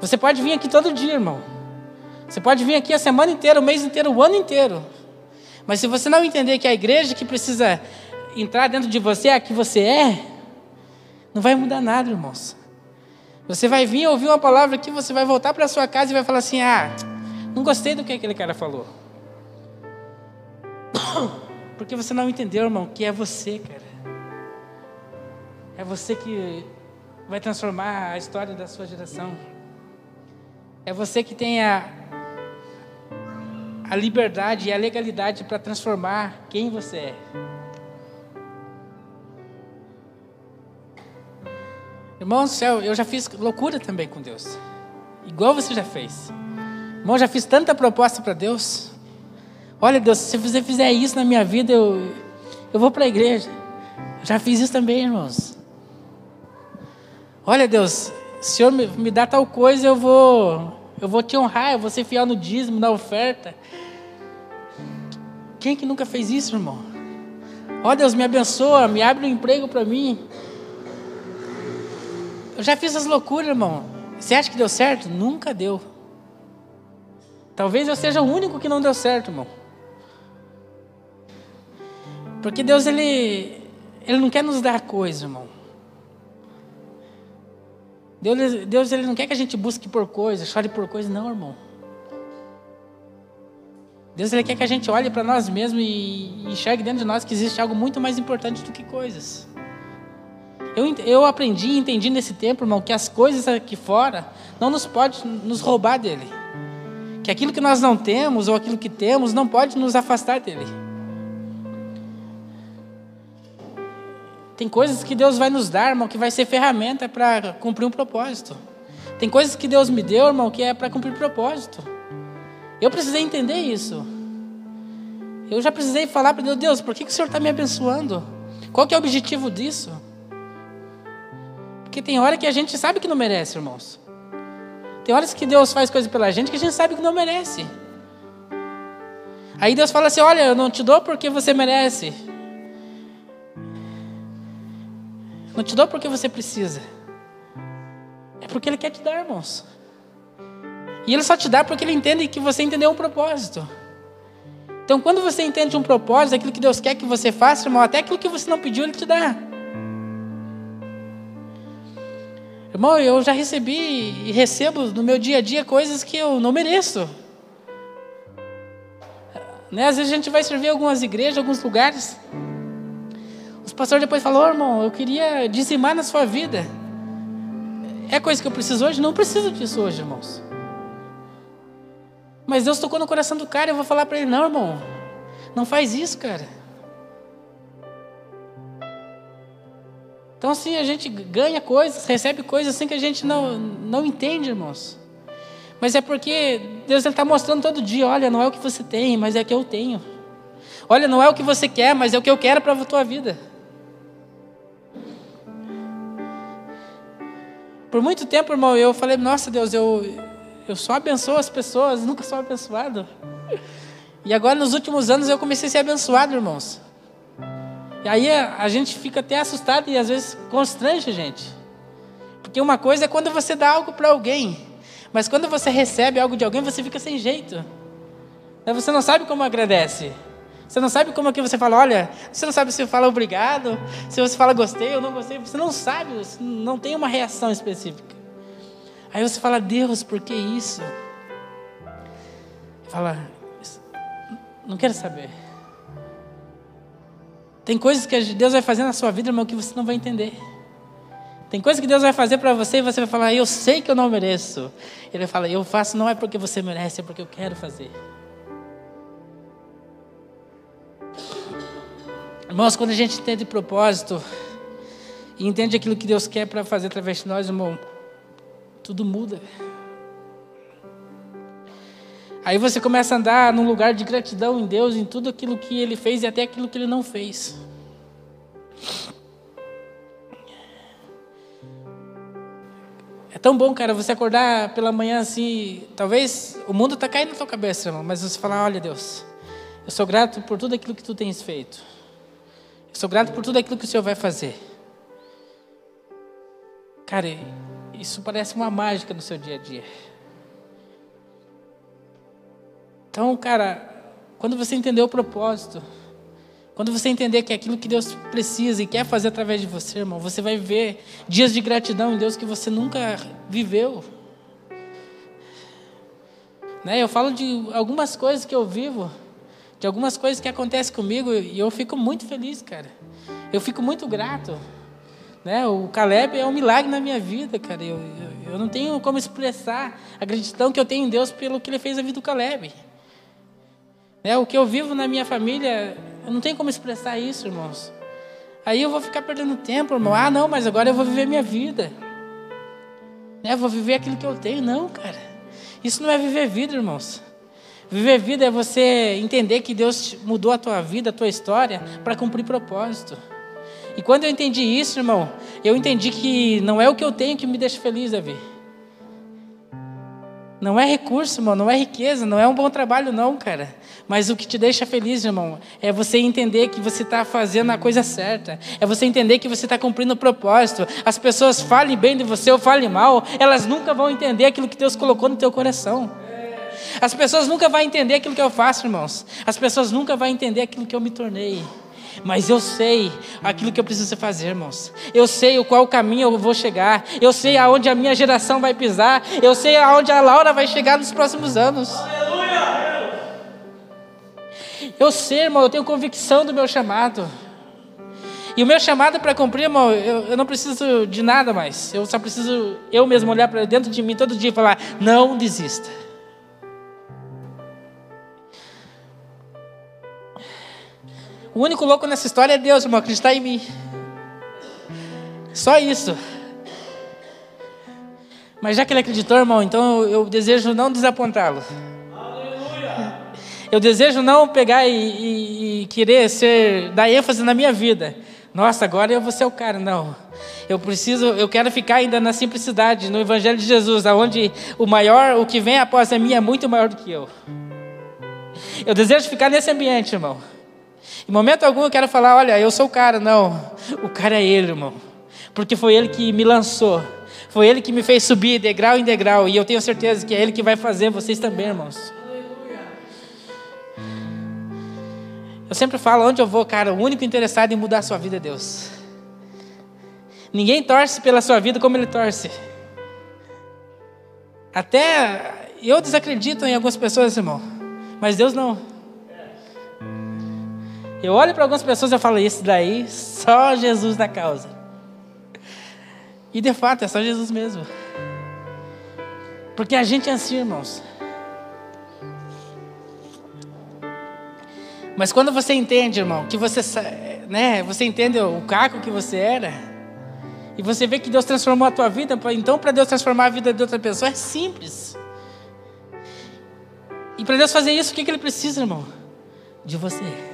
Você pode vir aqui todo dia, irmão. Você pode vir aqui a semana inteira, o mês inteiro, o ano inteiro. Mas se você não entender que a igreja que precisa entrar dentro de você é a que você é, não vai mudar nada, irmãos. Você vai vir ouvir uma palavra aqui, você vai voltar para sua casa e vai falar assim: ah, não gostei do que aquele cara falou. Porque você não entendeu, irmão, que é você, cara. É você que vai transformar a história da sua geração. É você que tem a, a liberdade e a legalidade para transformar quem você é. Irmão do céu, eu já fiz loucura também com Deus. Igual você já fez. Irmão, já fiz tanta proposta para Deus. Olha, Deus, se você fizer isso na minha vida, eu, eu vou para a igreja. Já fiz isso também, irmãos. Olha, Deus, se o Senhor me, me dá tal coisa, eu vou, eu vou te honrar, eu vou ser fiel no dízimo, na oferta. Quem que nunca fez isso, irmão? Ó oh, Deus, me abençoa, me abre um emprego para mim. Eu já fiz essas loucuras, irmão. Você acha que deu certo? Nunca deu. Talvez eu seja o único que não deu certo, irmão. Porque Deus, Ele, Ele não quer nos dar coisa, irmão. Deus, Deus ele não quer que a gente busque por coisas, chore por coisas, não, irmão. Deus ele quer que a gente olhe para nós mesmos e enxergue dentro de nós que existe algo muito mais importante do que coisas. Eu, eu aprendi e entendi nesse tempo, irmão, que as coisas aqui fora não nos pode nos roubar dele. Que aquilo que nós não temos ou aquilo que temos não pode nos afastar dele. Tem coisas que Deus vai nos dar, irmão, que vai ser ferramenta para cumprir um propósito. Tem coisas que Deus me deu, irmão, que é para cumprir propósito. Eu precisei entender isso. Eu já precisei falar para Deus, Deus, por que, que o Senhor está me abençoando? Qual que é o objetivo disso? Porque tem hora que a gente sabe que não merece, irmãos. Tem horas que Deus faz coisa pela gente que a gente sabe que não merece. Aí Deus fala assim: Olha, eu não te dou porque você merece. Não te dou porque você precisa. É porque Ele quer te dar, irmãos. E Ele só te dá porque Ele entende que você entendeu um propósito. Então, quando você entende um propósito, aquilo que Deus quer que você faça, irmão, até aquilo que você não pediu, Ele te dá. Irmão, eu já recebi e recebo no meu dia a dia coisas que eu não mereço. Né? Às vezes a gente vai servir algumas igrejas, alguns lugares. Os pastores depois falam, oh, irmão, eu queria dizimar na sua vida. É coisa que eu preciso hoje? Não preciso disso hoje, irmãos. Mas Deus tocou no coração do cara, eu vou falar para ele, não, irmão, não faz isso, cara. Então, assim, a gente ganha coisas, recebe coisas assim que a gente não, não entende, irmãos. Mas é porque Deus está mostrando todo dia: olha, não é o que você tem, mas é o que eu tenho. Olha, não é o que você quer, mas é o que eu quero para a tua vida. Por muito tempo, irmão, eu falei: nossa, Deus, eu, eu só abençoo as pessoas, nunca sou abençoado. E agora, nos últimos anos, eu comecei a ser abençoado, irmãos. E aí a gente fica até assustado e às vezes constrange a gente. Porque uma coisa é quando você dá algo para alguém, mas quando você recebe algo de alguém, você fica sem jeito. Você não sabe como agradece. Você não sabe como é que você fala, olha, você não sabe se fala obrigado, se você fala gostei ou não gostei, você não sabe, você não tem uma reação específica. Aí você fala, Deus, por que isso? Fala, não quero saber. Tem coisas que Deus vai fazer na sua vida, irmão, que você não vai entender. Tem coisas que Deus vai fazer para você e você vai falar, eu sei que eu não mereço. Ele vai falar, eu faço não é porque você merece, é porque eu quero fazer. Irmãos, quando a gente entende propósito e entende aquilo que Deus quer para fazer através de nós, irmão, tudo muda. Aí você começa a andar num lugar de gratidão em Deus, em tudo aquilo que Ele fez e até aquilo que Ele não fez. É tão bom, cara, você acordar pela manhã assim. Talvez o mundo está caindo na tua cabeça, irmão, mas você falar: Olha, Deus, eu sou grato por tudo aquilo que tu tens feito. Sou grato por tudo aquilo que o Senhor vai fazer. Cara, isso parece uma mágica no seu dia a dia. Então, cara, quando você entender o propósito, quando você entender que é aquilo que Deus precisa e quer fazer através de você, irmão, você vai ver dias de gratidão em Deus que você nunca viveu. Né? Eu falo de algumas coisas que eu vivo, de algumas coisas que acontecem comigo e eu fico muito feliz, cara. Eu fico muito grato. Né? O Caleb é um milagre na minha vida, cara. Eu, eu, eu não tenho como expressar a gratidão que eu tenho em Deus pelo que Ele fez na vida do Caleb. Né? O que eu vivo na minha família, eu não tenho como expressar isso, irmãos. Aí eu vou ficar perdendo tempo, irmão. Ah, não, mas agora eu vou viver minha vida. Né? Vou viver aquilo que eu tenho. Não, cara. Isso não é viver vida, irmãos. Viver vida é você entender que Deus mudou a tua vida, a tua história, para cumprir propósito. E quando eu entendi isso, irmão, eu entendi que não é o que eu tenho que me deixa feliz, Davi. Não é recurso, irmão, não é riqueza, não é um bom trabalho, não, cara. Mas o que te deixa feliz, irmão, é você entender que você está fazendo a coisa certa. É você entender que você está cumprindo o propósito. As pessoas falem bem de você ou falem mal, elas nunca vão entender aquilo que Deus colocou no teu coração. As pessoas nunca vão entender aquilo que eu faço, irmãos. As pessoas nunca vão entender aquilo que eu me tornei. Mas eu sei aquilo que eu preciso fazer, irmãos. Eu sei o qual caminho eu vou chegar. Eu sei aonde a minha geração vai pisar. Eu sei aonde a Laura vai chegar nos próximos anos. Eu sei, irmão, eu tenho convicção do meu chamado. E o meu chamado para cumprir, irmão, eu, eu, não preciso de nada mais. Eu só preciso eu mesmo olhar para dentro de mim todo dia e falar: não desista. O único louco nessa história é Deus, irmão, acreditar em mim. Só isso. Mas já que ele acreditou, irmão, então eu desejo não desapontá-lo. Eu desejo não pegar e, e, e, querer ser, dar ênfase na minha vida. Nossa, agora eu vou ser o cara. Não. Eu preciso, eu quero ficar ainda na simplicidade, no Evangelho de Jesus, aonde o maior, o que vem após a mim é muito maior do que eu. Eu desejo ficar nesse ambiente, irmão. Em momento algum eu quero falar, olha, eu sou o cara. Não. O cara é ele, irmão. Porque foi ele que me lançou. Foi ele que me fez subir degrau em degrau. E eu tenho certeza que é ele que vai fazer vocês também, irmãos. Eu sempre falo, onde eu vou, cara, o único interessado em mudar a sua vida é Deus. Ninguém torce pela sua vida como Ele torce. Até eu desacredito em algumas pessoas, irmão, mas Deus não. Eu olho para algumas pessoas e falo, isso daí, só Jesus na causa. E de fato, é só Jesus mesmo. Porque a gente é assim, irmãos. Mas quando você entende, irmão, que você, né, você entende o caco que você era, e você vê que Deus transformou a tua vida, então para Deus transformar a vida de outra pessoa é simples. E para Deus fazer isso, o que, que Ele precisa, irmão? De você.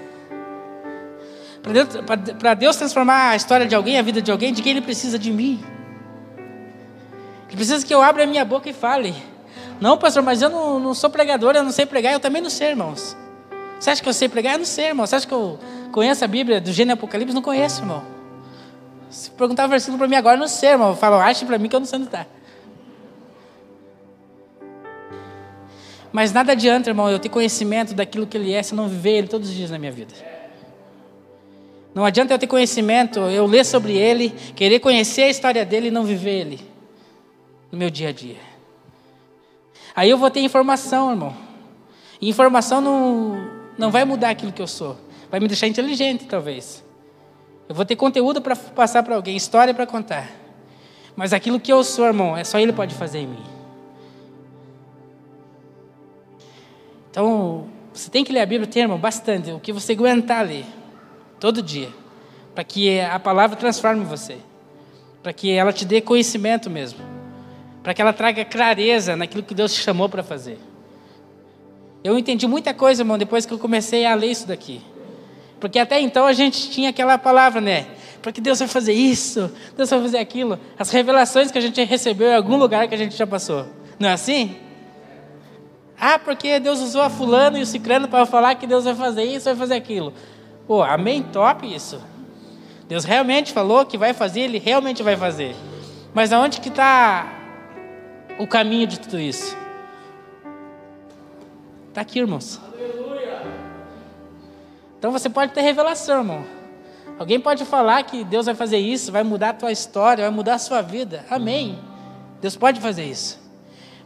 Para Deus, transformar a história de alguém, a vida de alguém, de quem Ele precisa? De mim. Ele precisa que eu abra a minha boca e fale. Não, pastor, mas eu não, não sou pregador, eu não sei pregar, eu também não sei, irmãos. Você acha que eu sei pregar? Eu não sei, irmão. Você acha que eu conheço a Bíblia do Gênesis Apocalipse? Não conheço, irmão. Se perguntar o versículo para mim agora, eu não sei, irmão. Fala, ache para mim que eu não sei onde está. Mas nada adianta, irmão, eu ter conhecimento daquilo que Ele é se eu não viver Ele todos os dias na minha vida. Não adianta eu ter conhecimento, eu ler sobre Ele, querer conhecer a história dele e não viver Ele no meu dia a dia. Aí eu vou ter informação, irmão. Informação não, não vai mudar aquilo que eu sou. Vai me deixar inteligente, talvez. Eu vou ter conteúdo para passar para alguém, história para contar. Mas aquilo que eu sou, irmão, é só Ele pode fazer em mim. Então, você tem que ler a Bíblia, tem, irmão, bastante. O que você aguentar ler, todo dia. Para que a palavra transforme você. Para que ela te dê conhecimento mesmo. Para que ela traga clareza naquilo que Deus te chamou para fazer. Eu entendi muita coisa, irmão, depois que eu comecei a ler isso daqui. Porque até então a gente tinha aquela palavra, né? Porque Deus vai fazer isso, Deus vai fazer aquilo. As revelações que a gente recebeu em algum lugar que a gente já passou. Não é assim? Ah, porque Deus usou a fulano e o ciclano para falar que Deus vai fazer isso, vai fazer aquilo. Pô, amém, top isso. Deus realmente falou que vai fazer, Ele realmente vai fazer. Mas aonde que está o caminho de tudo isso? Está aqui, irmãos. Aleluia. Então você pode ter revelação, irmão. Alguém pode falar que Deus vai fazer isso, vai mudar a tua história, vai mudar a sua vida. Amém. Deus pode fazer isso.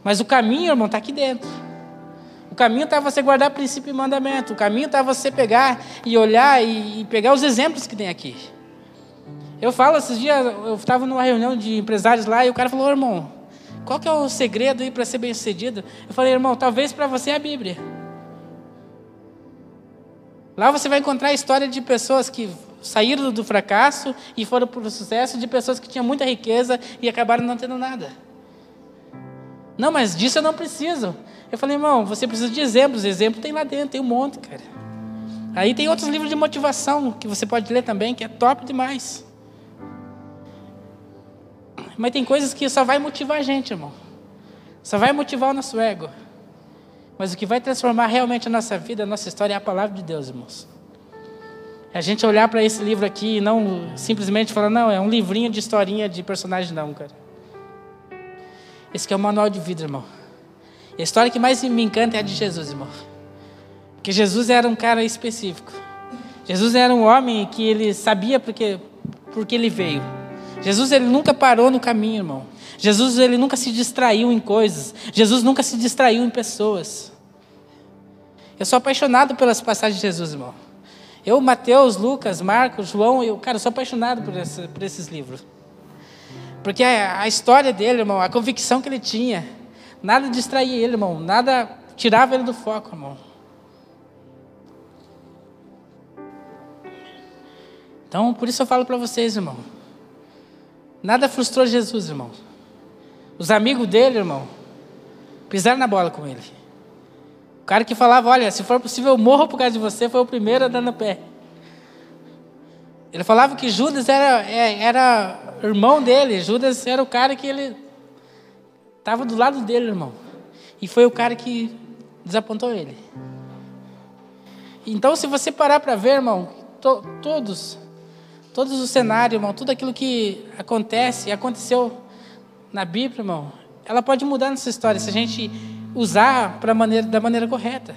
Mas o caminho, irmão, está aqui dentro. O caminho está você guardar princípio e mandamento. O caminho está você pegar e olhar e, e, pegar os exemplos que tem aqui. Eu falo, esses dias, eu estava numa reunião de empresários lá e o cara falou, irmão, qual que é o segredo aí para ser bem sucedido? Eu falei, irmão, talvez para você é a Bíblia. Lá você vai encontrar a história de pessoas que saíram do fracasso e foram para o sucesso, de pessoas que tinham muita riqueza e acabaram não tendo nada. Não, mas disso eu não preciso. Eu falei, irmão, você precisa de exemplos. Exemplo tem lá dentro, tem um monte, cara. Aí tem outros livros de motivação que você pode ler também, que é top demais. Mas tem coisas que só vai motivar a gente, irmão. Só vai motivar o nosso ego. Mas o que vai transformar realmente a nossa vida, a nossa história é a palavra de Deus, irmãos. É a gente olhar para esse livro aqui e não simplesmente falar, não, é um livrinho de historinha de personagem, não, cara. Esse que é o manual de vida, irmão. A história que mais me encanta é a de Jesus, irmão. Porque Jesus era um cara específico. Jesus era um homem que ele sabia porque, porque ele veio. Jesus ele nunca parou no caminho, irmão. Jesus ele nunca se distraiu em coisas. Jesus nunca se distraiu em pessoas. Eu sou apaixonado pelas passagens de Jesus, irmão. Eu, Mateus, Lucas, Marcos, João, eu, cara, sou apaixonado por, por esses livros. Porque a, a, história dele, irmão, a convicção que ele tinha, nada distraía ele, irmão, nada tirava ele do foco, irmão. Então, por isso eu falo para vocês, irmão. Nada frustrou Jesus, irmão. Os amigos dele, irmão, pisaram na bola com ele. O cara que falava, olha, se for possível eu morro por causa de você, foi o primeiro a dar no pé. Ele falava que Judas era, é, era irmão dele, Judas era o cara que ele estava do lado dele, irmão. E foi o cara que desapontou ele. Então, se você parar para ver, irmão, to, todos, todos os cenários, irmão, tudo aquilo que acontece, aconteceu na Bíblia, irmão, ela pode mudar nessa história se a gente usar maneira, da maneira correta.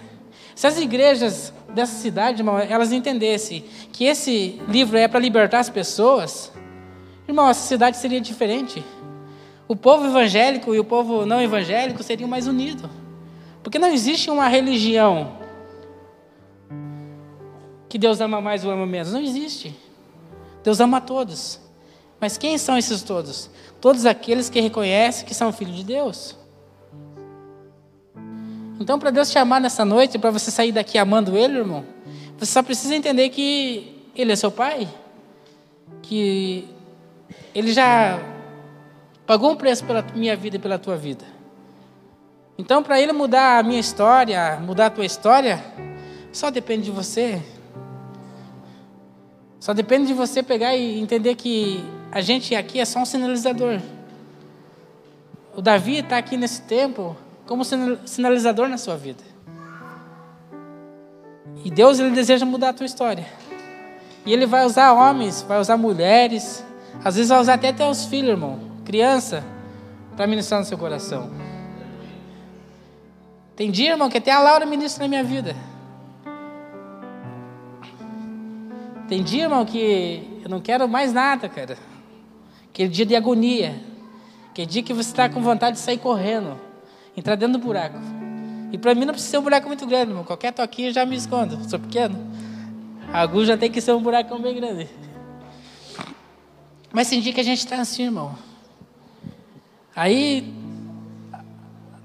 Se as igrejas dessa cidade, irmão, elas entendessem que esse livro é para libertar as pessoas, irmão, essa cidade seria diferente. O povo evangélico e o povo não evangélico seriam mais unidos. Porque não existe uma religião que Deus ama mais ou ama menos. Não existe. Deus ama a todos. Mas quem são esses todos? Todos aqueles que reconhecem que são filhos de Deus. Então, para Deus te amar nessa noite, para você sair daqui amando Ele, irmão, você só precisa entender que Ele é seu Pai, que Ele já pagou um preço pela minha vida e pela tua vida. Então, para Ele mudar a minha história, mudar a tua história, só depende de você. Só depende de você pegar e entender que a gente aqui é só um sinalizador. O Davi está aqui nesse tempo como sinalizador na sua vida. E Deus ele deseja mudar a tua história. E ele vai usar homens, vai usar mulheres, às vezes vai usar até teus filhos, irmão, criança, para ministrar no seu coração. Tem dia, irmão, que até a Laura ministra na minha vida. Tem dia, irmão, que eu não quero mais nada, cara. Aquele dia de agonia. Aquele dia que você está com vontade de sair correndo, entrar dentro do buraco. E para mim não precisa ser um buraco muito grande, irmão. Qualquer toquinho eu já me escondo. Sou pequeno. A já tem que ser um buracão bem grande. Mas tem dia que a gente está assim, irmão. Aí,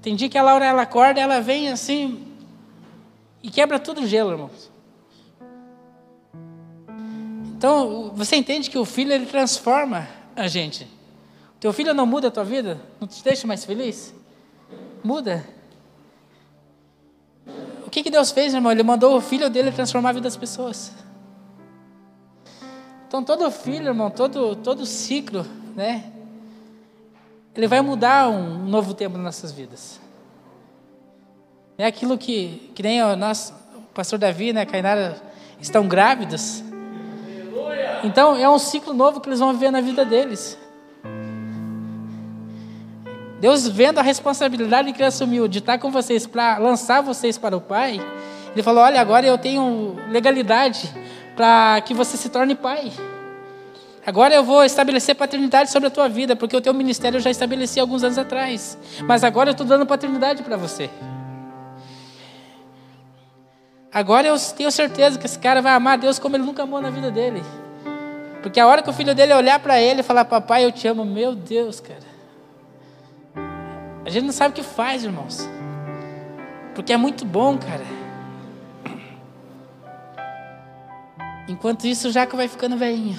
tem dia que a Laura ela acorda, ela vem assim e quebra tudo o gelo, irmãos. Então, você entende que o filho ele transforma a gente. Teu filho não muda a tua vida? Não te deixa mais feliz? Muda. O que, que Deus fez, irmão? Ele mandou o filho dele transformar a vida das pessoas. Então, todo filho, irmão, todo, todo ciclo, né? Ele vai mudar um novo tempo nas nossas vidas. É aquilo que, que nem o nosso pastor Davi, né, a Cainara, estão grávidos. Então é um ciclo novo que eles vão viver na vida deles. Deus vendo a responsabilidade que ele assumiu de estar com vocês para lançar vocês para o Pai, ele falou: Olha, agora eu tenho legalidade para que você se torne pai. Agora eu vou estabelecer paternidade sobre a tua vida, porque o teu ministério eu já estabeleci alguns anos atrás. Mas agora eu estou dando paternidade para você. Agora eu tenho certeza que esse cara vai amar Deus como ele nunca amou na vida dele. Porque a hora que o filho dele olhar para ele e falar, papai, eu te amo, meu Deus, cara. A gente não sabe o que faz, irmãos. Porque é muito bom, cara. Enquanto isso, o Jaco vai ficando velhinho.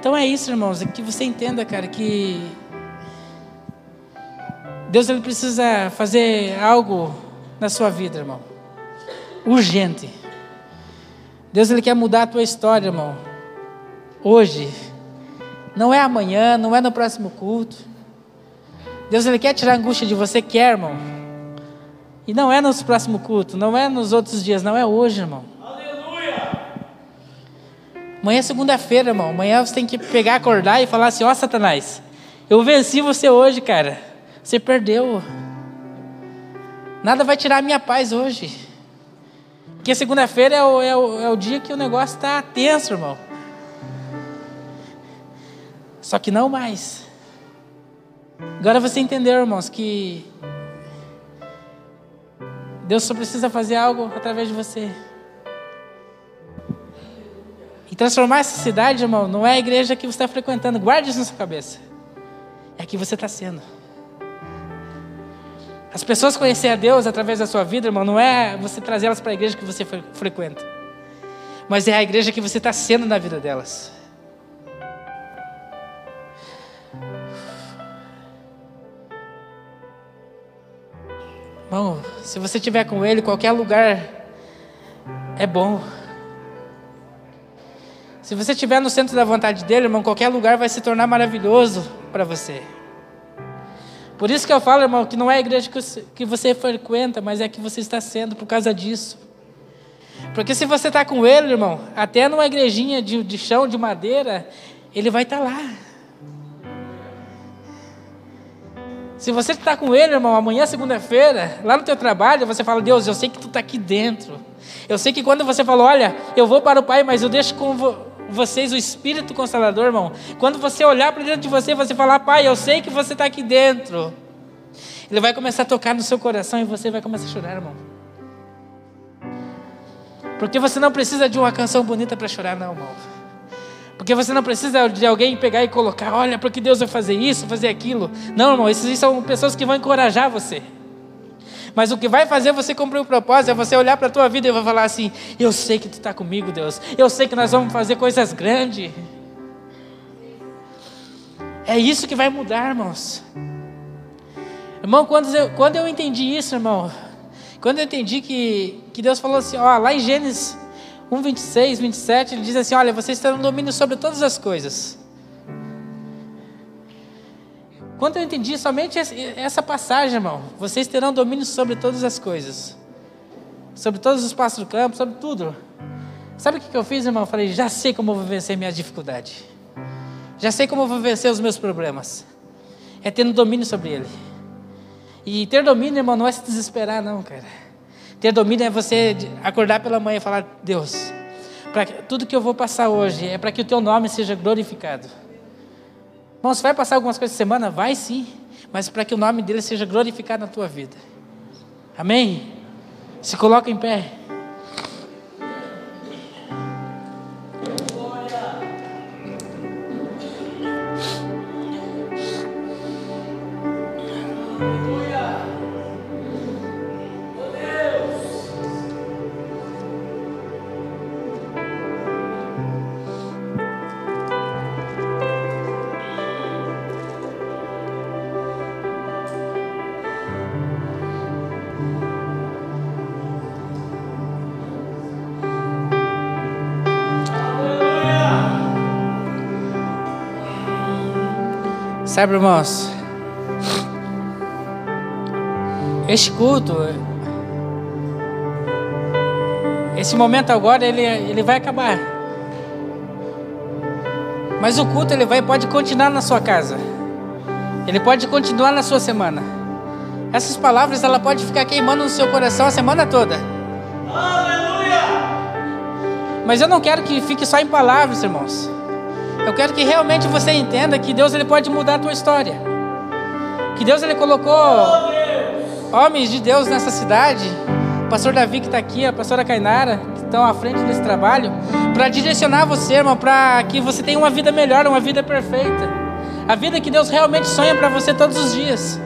Então é isso, irmãos. É que você entenda, cara, que Deus ele precisa fazer algo na sua vida, irmão. Urgente. Deus ele quer mudar a tua história, irmão. Hoje. Não é amanhã, não é no próximo culto. Deus ele quer tirar a angústia de você, quer, irmão. E não é nos próximos cultos, não é nos outros dias, não é hoje, irmão. Amanhã é segunda-feira, irmão. Amanhã você tem que pegar, acordar e falar assim: Ó, oh, Satanás, eu venci você hoje, cara. Você perdeu. Nada vai tirar a minha paz hoje. Porque segunda-feira é o, é, o, é o dia que o negócio está tenso, irmão. Só que não mais. Agora você entendeu, irmãos, que Deus só precisa fazer algo através de você. E transformar essa cidade, irmão, não é a igreja que você está frequentando. Guarde isso na sua cabeça. É que você está sendo. As pessoas conhecer a Deus através da sua vida, irmão, não é você trazer elas para a igreja que você frequenta, mas é a igreja que você está sendo na vida delas. Irmão, se você estiver com Ele, qualquer lugar é bom. Se você estiver no centro da vontade dele, irmão, qualquer lugar vai se tornar maravilhoso para você. Por isso que eu falo, irmão, que não é a igreja que você frequenta, mas é que você está sendo por causa disso. Porque se você está com ele, irmão, até numa igrejinha de, de chão, de madeira, ele vai estar tá lá. Se você está com ele, irmão, amanhã, segunda-feira, lá no teu trabalho, você fala, Deus, eu sei que tu está aqui dentro. Eu sei que quando você falou, olha, eu vou para o Pai, mas eu deixo com vocês o Espírito Consolador, irmão. Quando você olhar para dentro de você, você falar, Pai, eu sei que você está aqui dentro. Ele vai começar a tocar no seu coração e você vai começar a chorar, irmão. Porque você não precisa de uma canção bonita para chorar, não, irmão. Porque você não precisa de alguém pegar e colocar, olha, porque Deus vai fazer isso, fazer aquilo. Não, irmão, esses são pessoas que vão encorajar você. Mas o que vai fazer você cumprir o propósito é você olhar para a tua vida e falar assim: Eu sei que tu está comigo, Deus. Eu sei que nós vamos fazer coisas grandes. É isso que vai mudar, irmãos. Irmão, quando eu, quando eu entendi isso, irmão, quando eu entendi que, que Deus falou assim, ó, lá em Gênesis 1, 26, 27, ele diz assim: Olha, vocês terão domínio sobre todas as coisas. Quando eu entendi somente essa passagem, irmão, vocês terão domínio sobre todas as coisas, sobre todos os passos do campo, sobre tudo. Sabe o que eu fiz, irmão? Eu falei: Já sei como eu vou vencer minha dificuldade, já sei como eu vou vencer os meus problemas. É tendo domínio sobre ele. E ter domínio, irmão, não é se desesperar, não, cara. Ter domínio é você acordar pela manhã e falar: Deus, para tudo que eu vou passar hoje é para que o teu nome seja glorificado. Irmão, você vai passar algumas coisas semana? Vai sim, mas para que o nome dele seja glorificado na tua vida. Amém? Se coloca em pé. Sabe, irmãos, este culto, esse momento agora, ele, ele vai acabar. Mas o culto ele vai, pode continuar na sua casa. Ele pode continuar na sua semana. Essas palavras ela pode ficar queimando no seu coração a semana toda. Aleluia! Mas eu não quero que fique só em palavras, irmãos. Eu quero que realmente você entenda que Deus ele pode mudar a tua história. Que Deus ele colocou homens de Deus nessa cidade. O pastor Davi que está aqui, a pastora Cainara, que estão à frente desse trabalho, para direcionar você, irmão, para que você tenha uma vida melhor, uma vida perfeita. A vida que Deus realmente sonha para você todos os dias.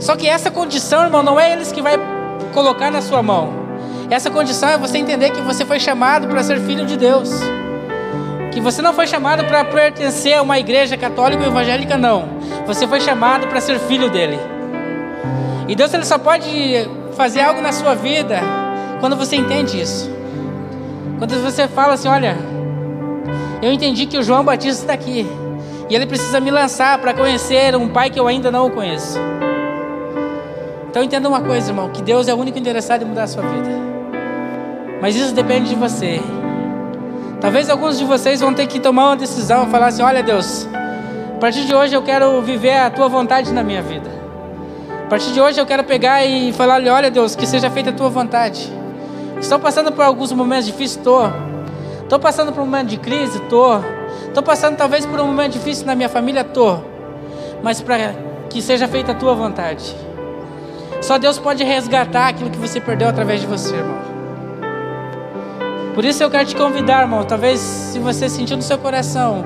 Só que essa condição, irmão, não é eles que vai colocar na sua mão. Essa condição é você entender que você foi chamado para ser filho de Deus que você não foi chamado para pertencer a uma igreja católica ou evangélica, não. Você foi chamado para ser filho dele. E Deus ele só pode fazer algo na sua vida quando você entende isso. Quando você fala assim, olha, eu entendi que o João Batista está aqui e ele precisa me lançar para conhecer um pai que eu ainda não conheço. Então entenda uma coisa, irmão, que Deus é o único interessado em mudar a sua vida. Mas isso depende de você. Talvez alguns de vocês vão ter que tomar uma decisão, falar assim: olha, Deus, a partir de hoje eu quero viver a tua vontade na minha vida. A partir de hoje eu quero pegar e falar: olha, Deus, que seja feita a tua vontade. Estou passando por alguns momentos difíceis, estou. Estou passando por um momento de crise, estou. Estou passando talvez por um momento difícil na minha família, estou. Mas para que seja feita a tua vontade. Só Deus pode resgatar aquilo que você perdeu através de você, irmão. Por isso eu quero te convidar, irmão. Talvez se você sentiu no seu coração,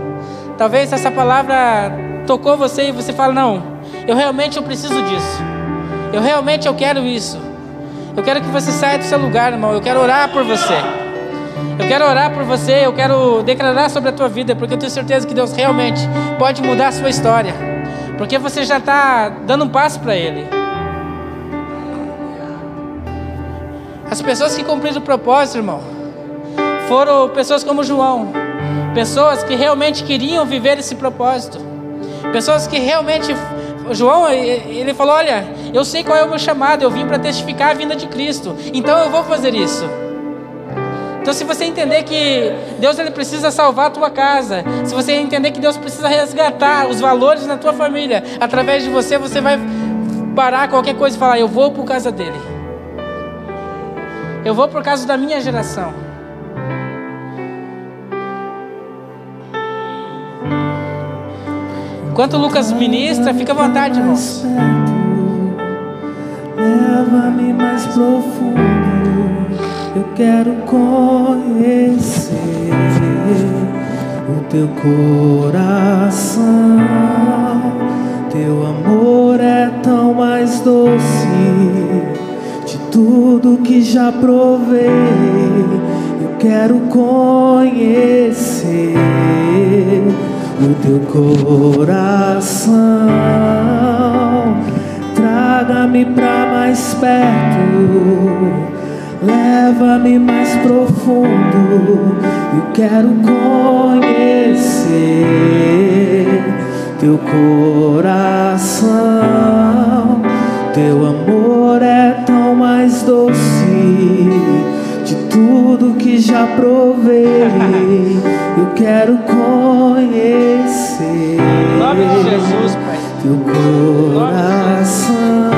talvez essa palavra tocou você e você fala: "Não, eu realmente eu preciso disso. Eu realmente eu quero isso. Eu quero que você saia do seu lugar, irmão. Eu quero orar por você. Eu quero orar por você, eu quero declarar sobre a tua vida, porque eu tenho certeza que Deus realmente pode mudar a sua história. Porque você já está dando um passo para Ele. As pessoas que cumpriram o propósito, irmão, foram pessoas como João, pessoas que realmente queriam viver esse propósito, pessoas que realmente João, ele falou: Olha, eu sei qual é o meu chamado, eu vim para testificar a vinda de Cristo, então eu vou fazer isso. Então, se você entender que Deus ele precisa salvar a tua casa, se você entender que Deus precisa resgatar os valores na tua família, através de você, você vai parar qualquer coisa e falar: Eu vou por causa dele, eu vou por causa da minha geração. Enquanto Lucas ministra, fica à vontade, irmãos. Leva-me mais profundo. Eu quero conhecer o teu coração. Teu amor é tão mais doce de tudo que já provei. Eu quero conhecer o teu coração. Traga-me para mais perto, leva-me mais profundo. Eu quero conhecer teu coração. Teu amor é tão mais doce tudo que já provei. Eu quero conhecer Em nome de Jesus, Pai. teu coração.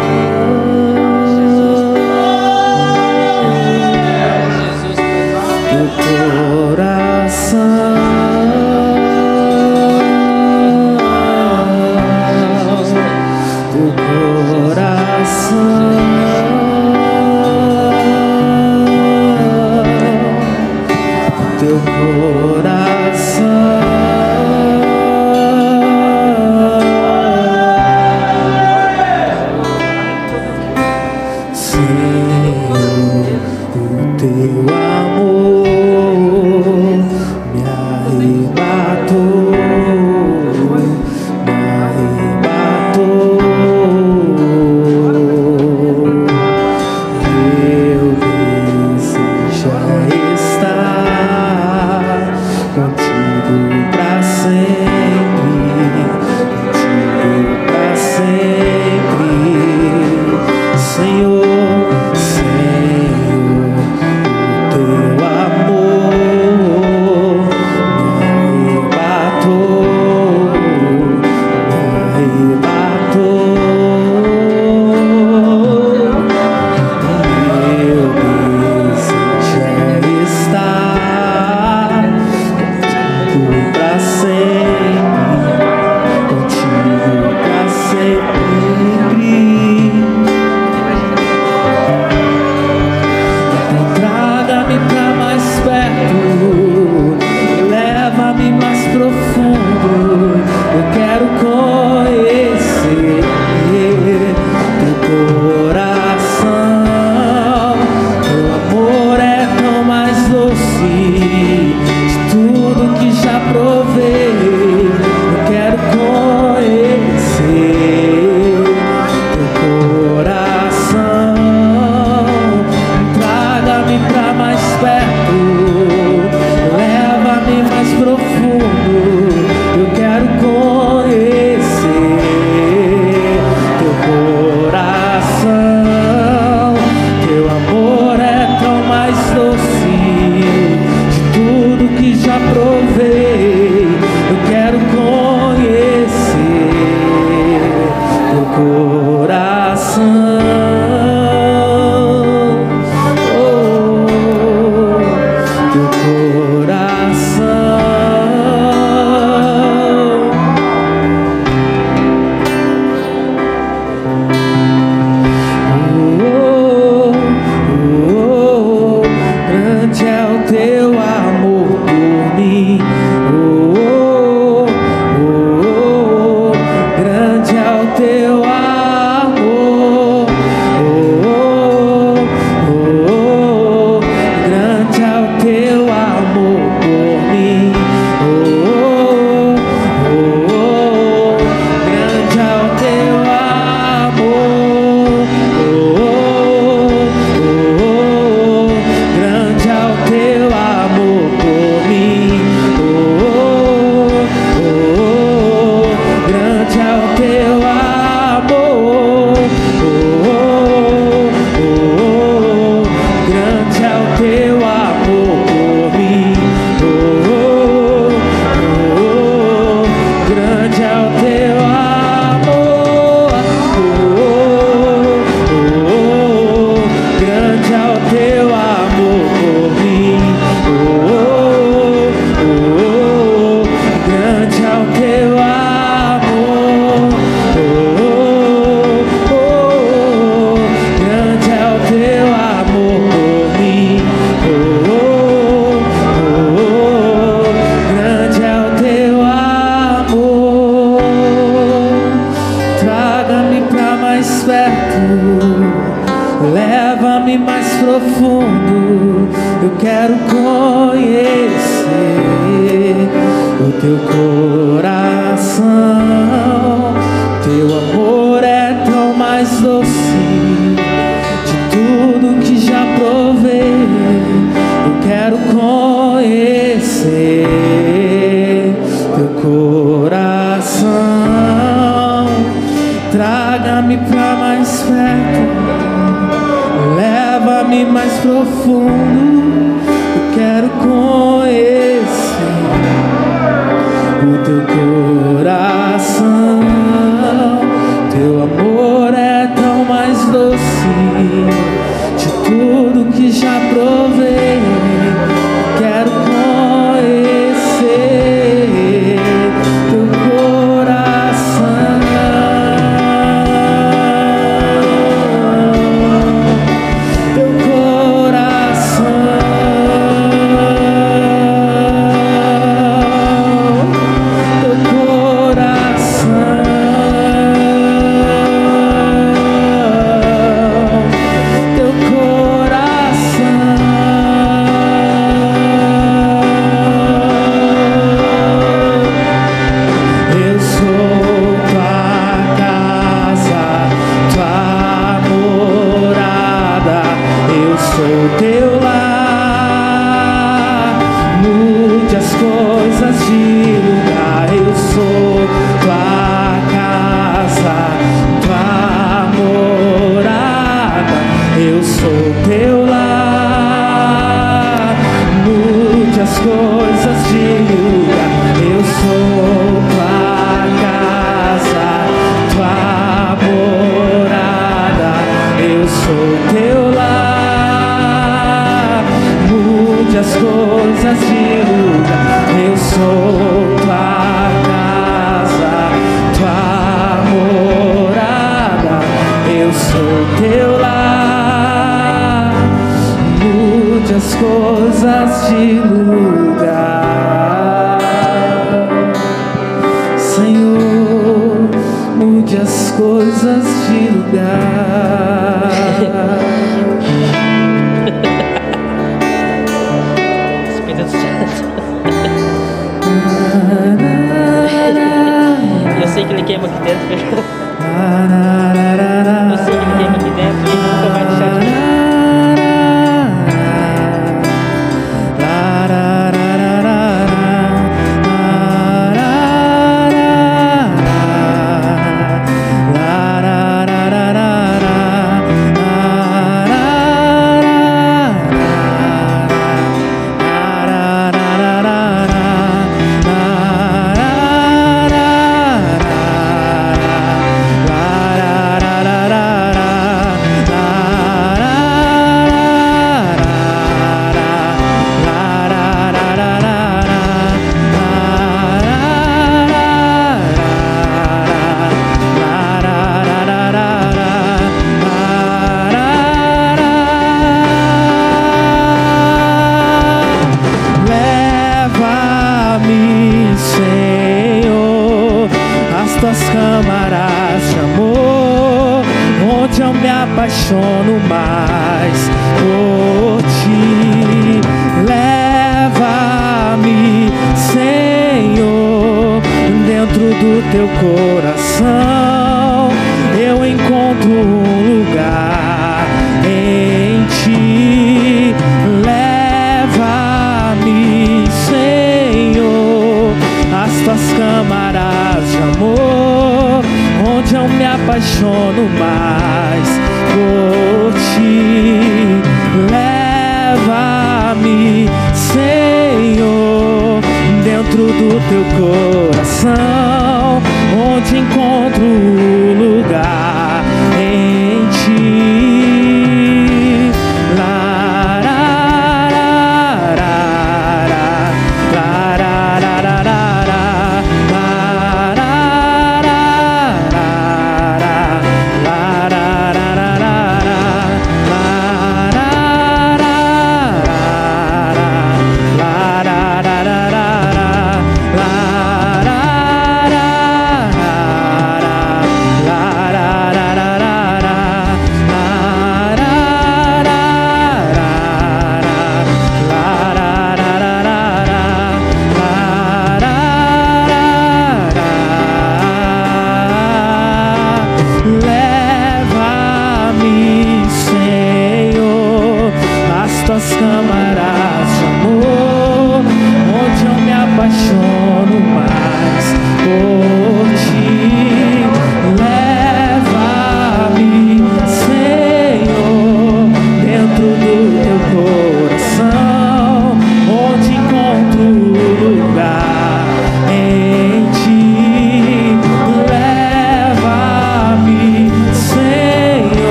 teu coração. Traga-me pra mais perto, leva-me mais profundo. ele queima aqui dentro. Eu sei que ele queima aqui dentro e nunca vai deixar de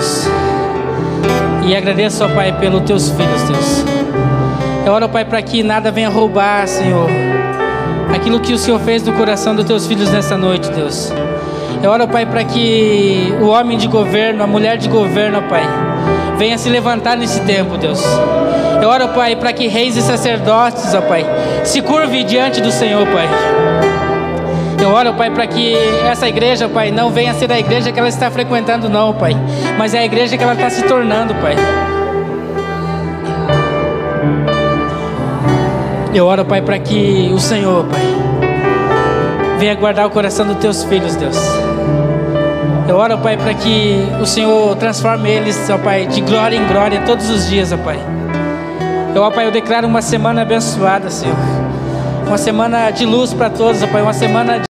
Deus. E agradeço, ó Pai, pelos teus filhos, Deus. Eu oro, Pai, para que nada venha roubar, Senhor, aquilo que o Senhor fez no coração dos teus filhos nessa noite, Deus. Eu oro, Pai, para que o homem de governo, a mulher de governo, Pai, venha se levantar nesse tempo, Deus. Eu oro, Pai, para que reis e sacerdotes, ó Pai, se curvem diante do Senhor, Pai. Eu oro, Pai, para que essa igreja, Pai, não venha ser a igreja que ela está frequentando, não, Pai. Mas é a igreja que ela está se tornando, Pai. Eu oro, Pai, para que o Senhor, Pai, venha guardar o coração dos teus filhos, Deus. Eu oro, Pai, para que o Senhor transforme eles, ó Pai, de glória em glória todos os dias, ó Pai. Eu, ó Pai, eu declaro uma semana abençoada, Senhor. Uma semana de luz para todos, ó Pai. Uma semana de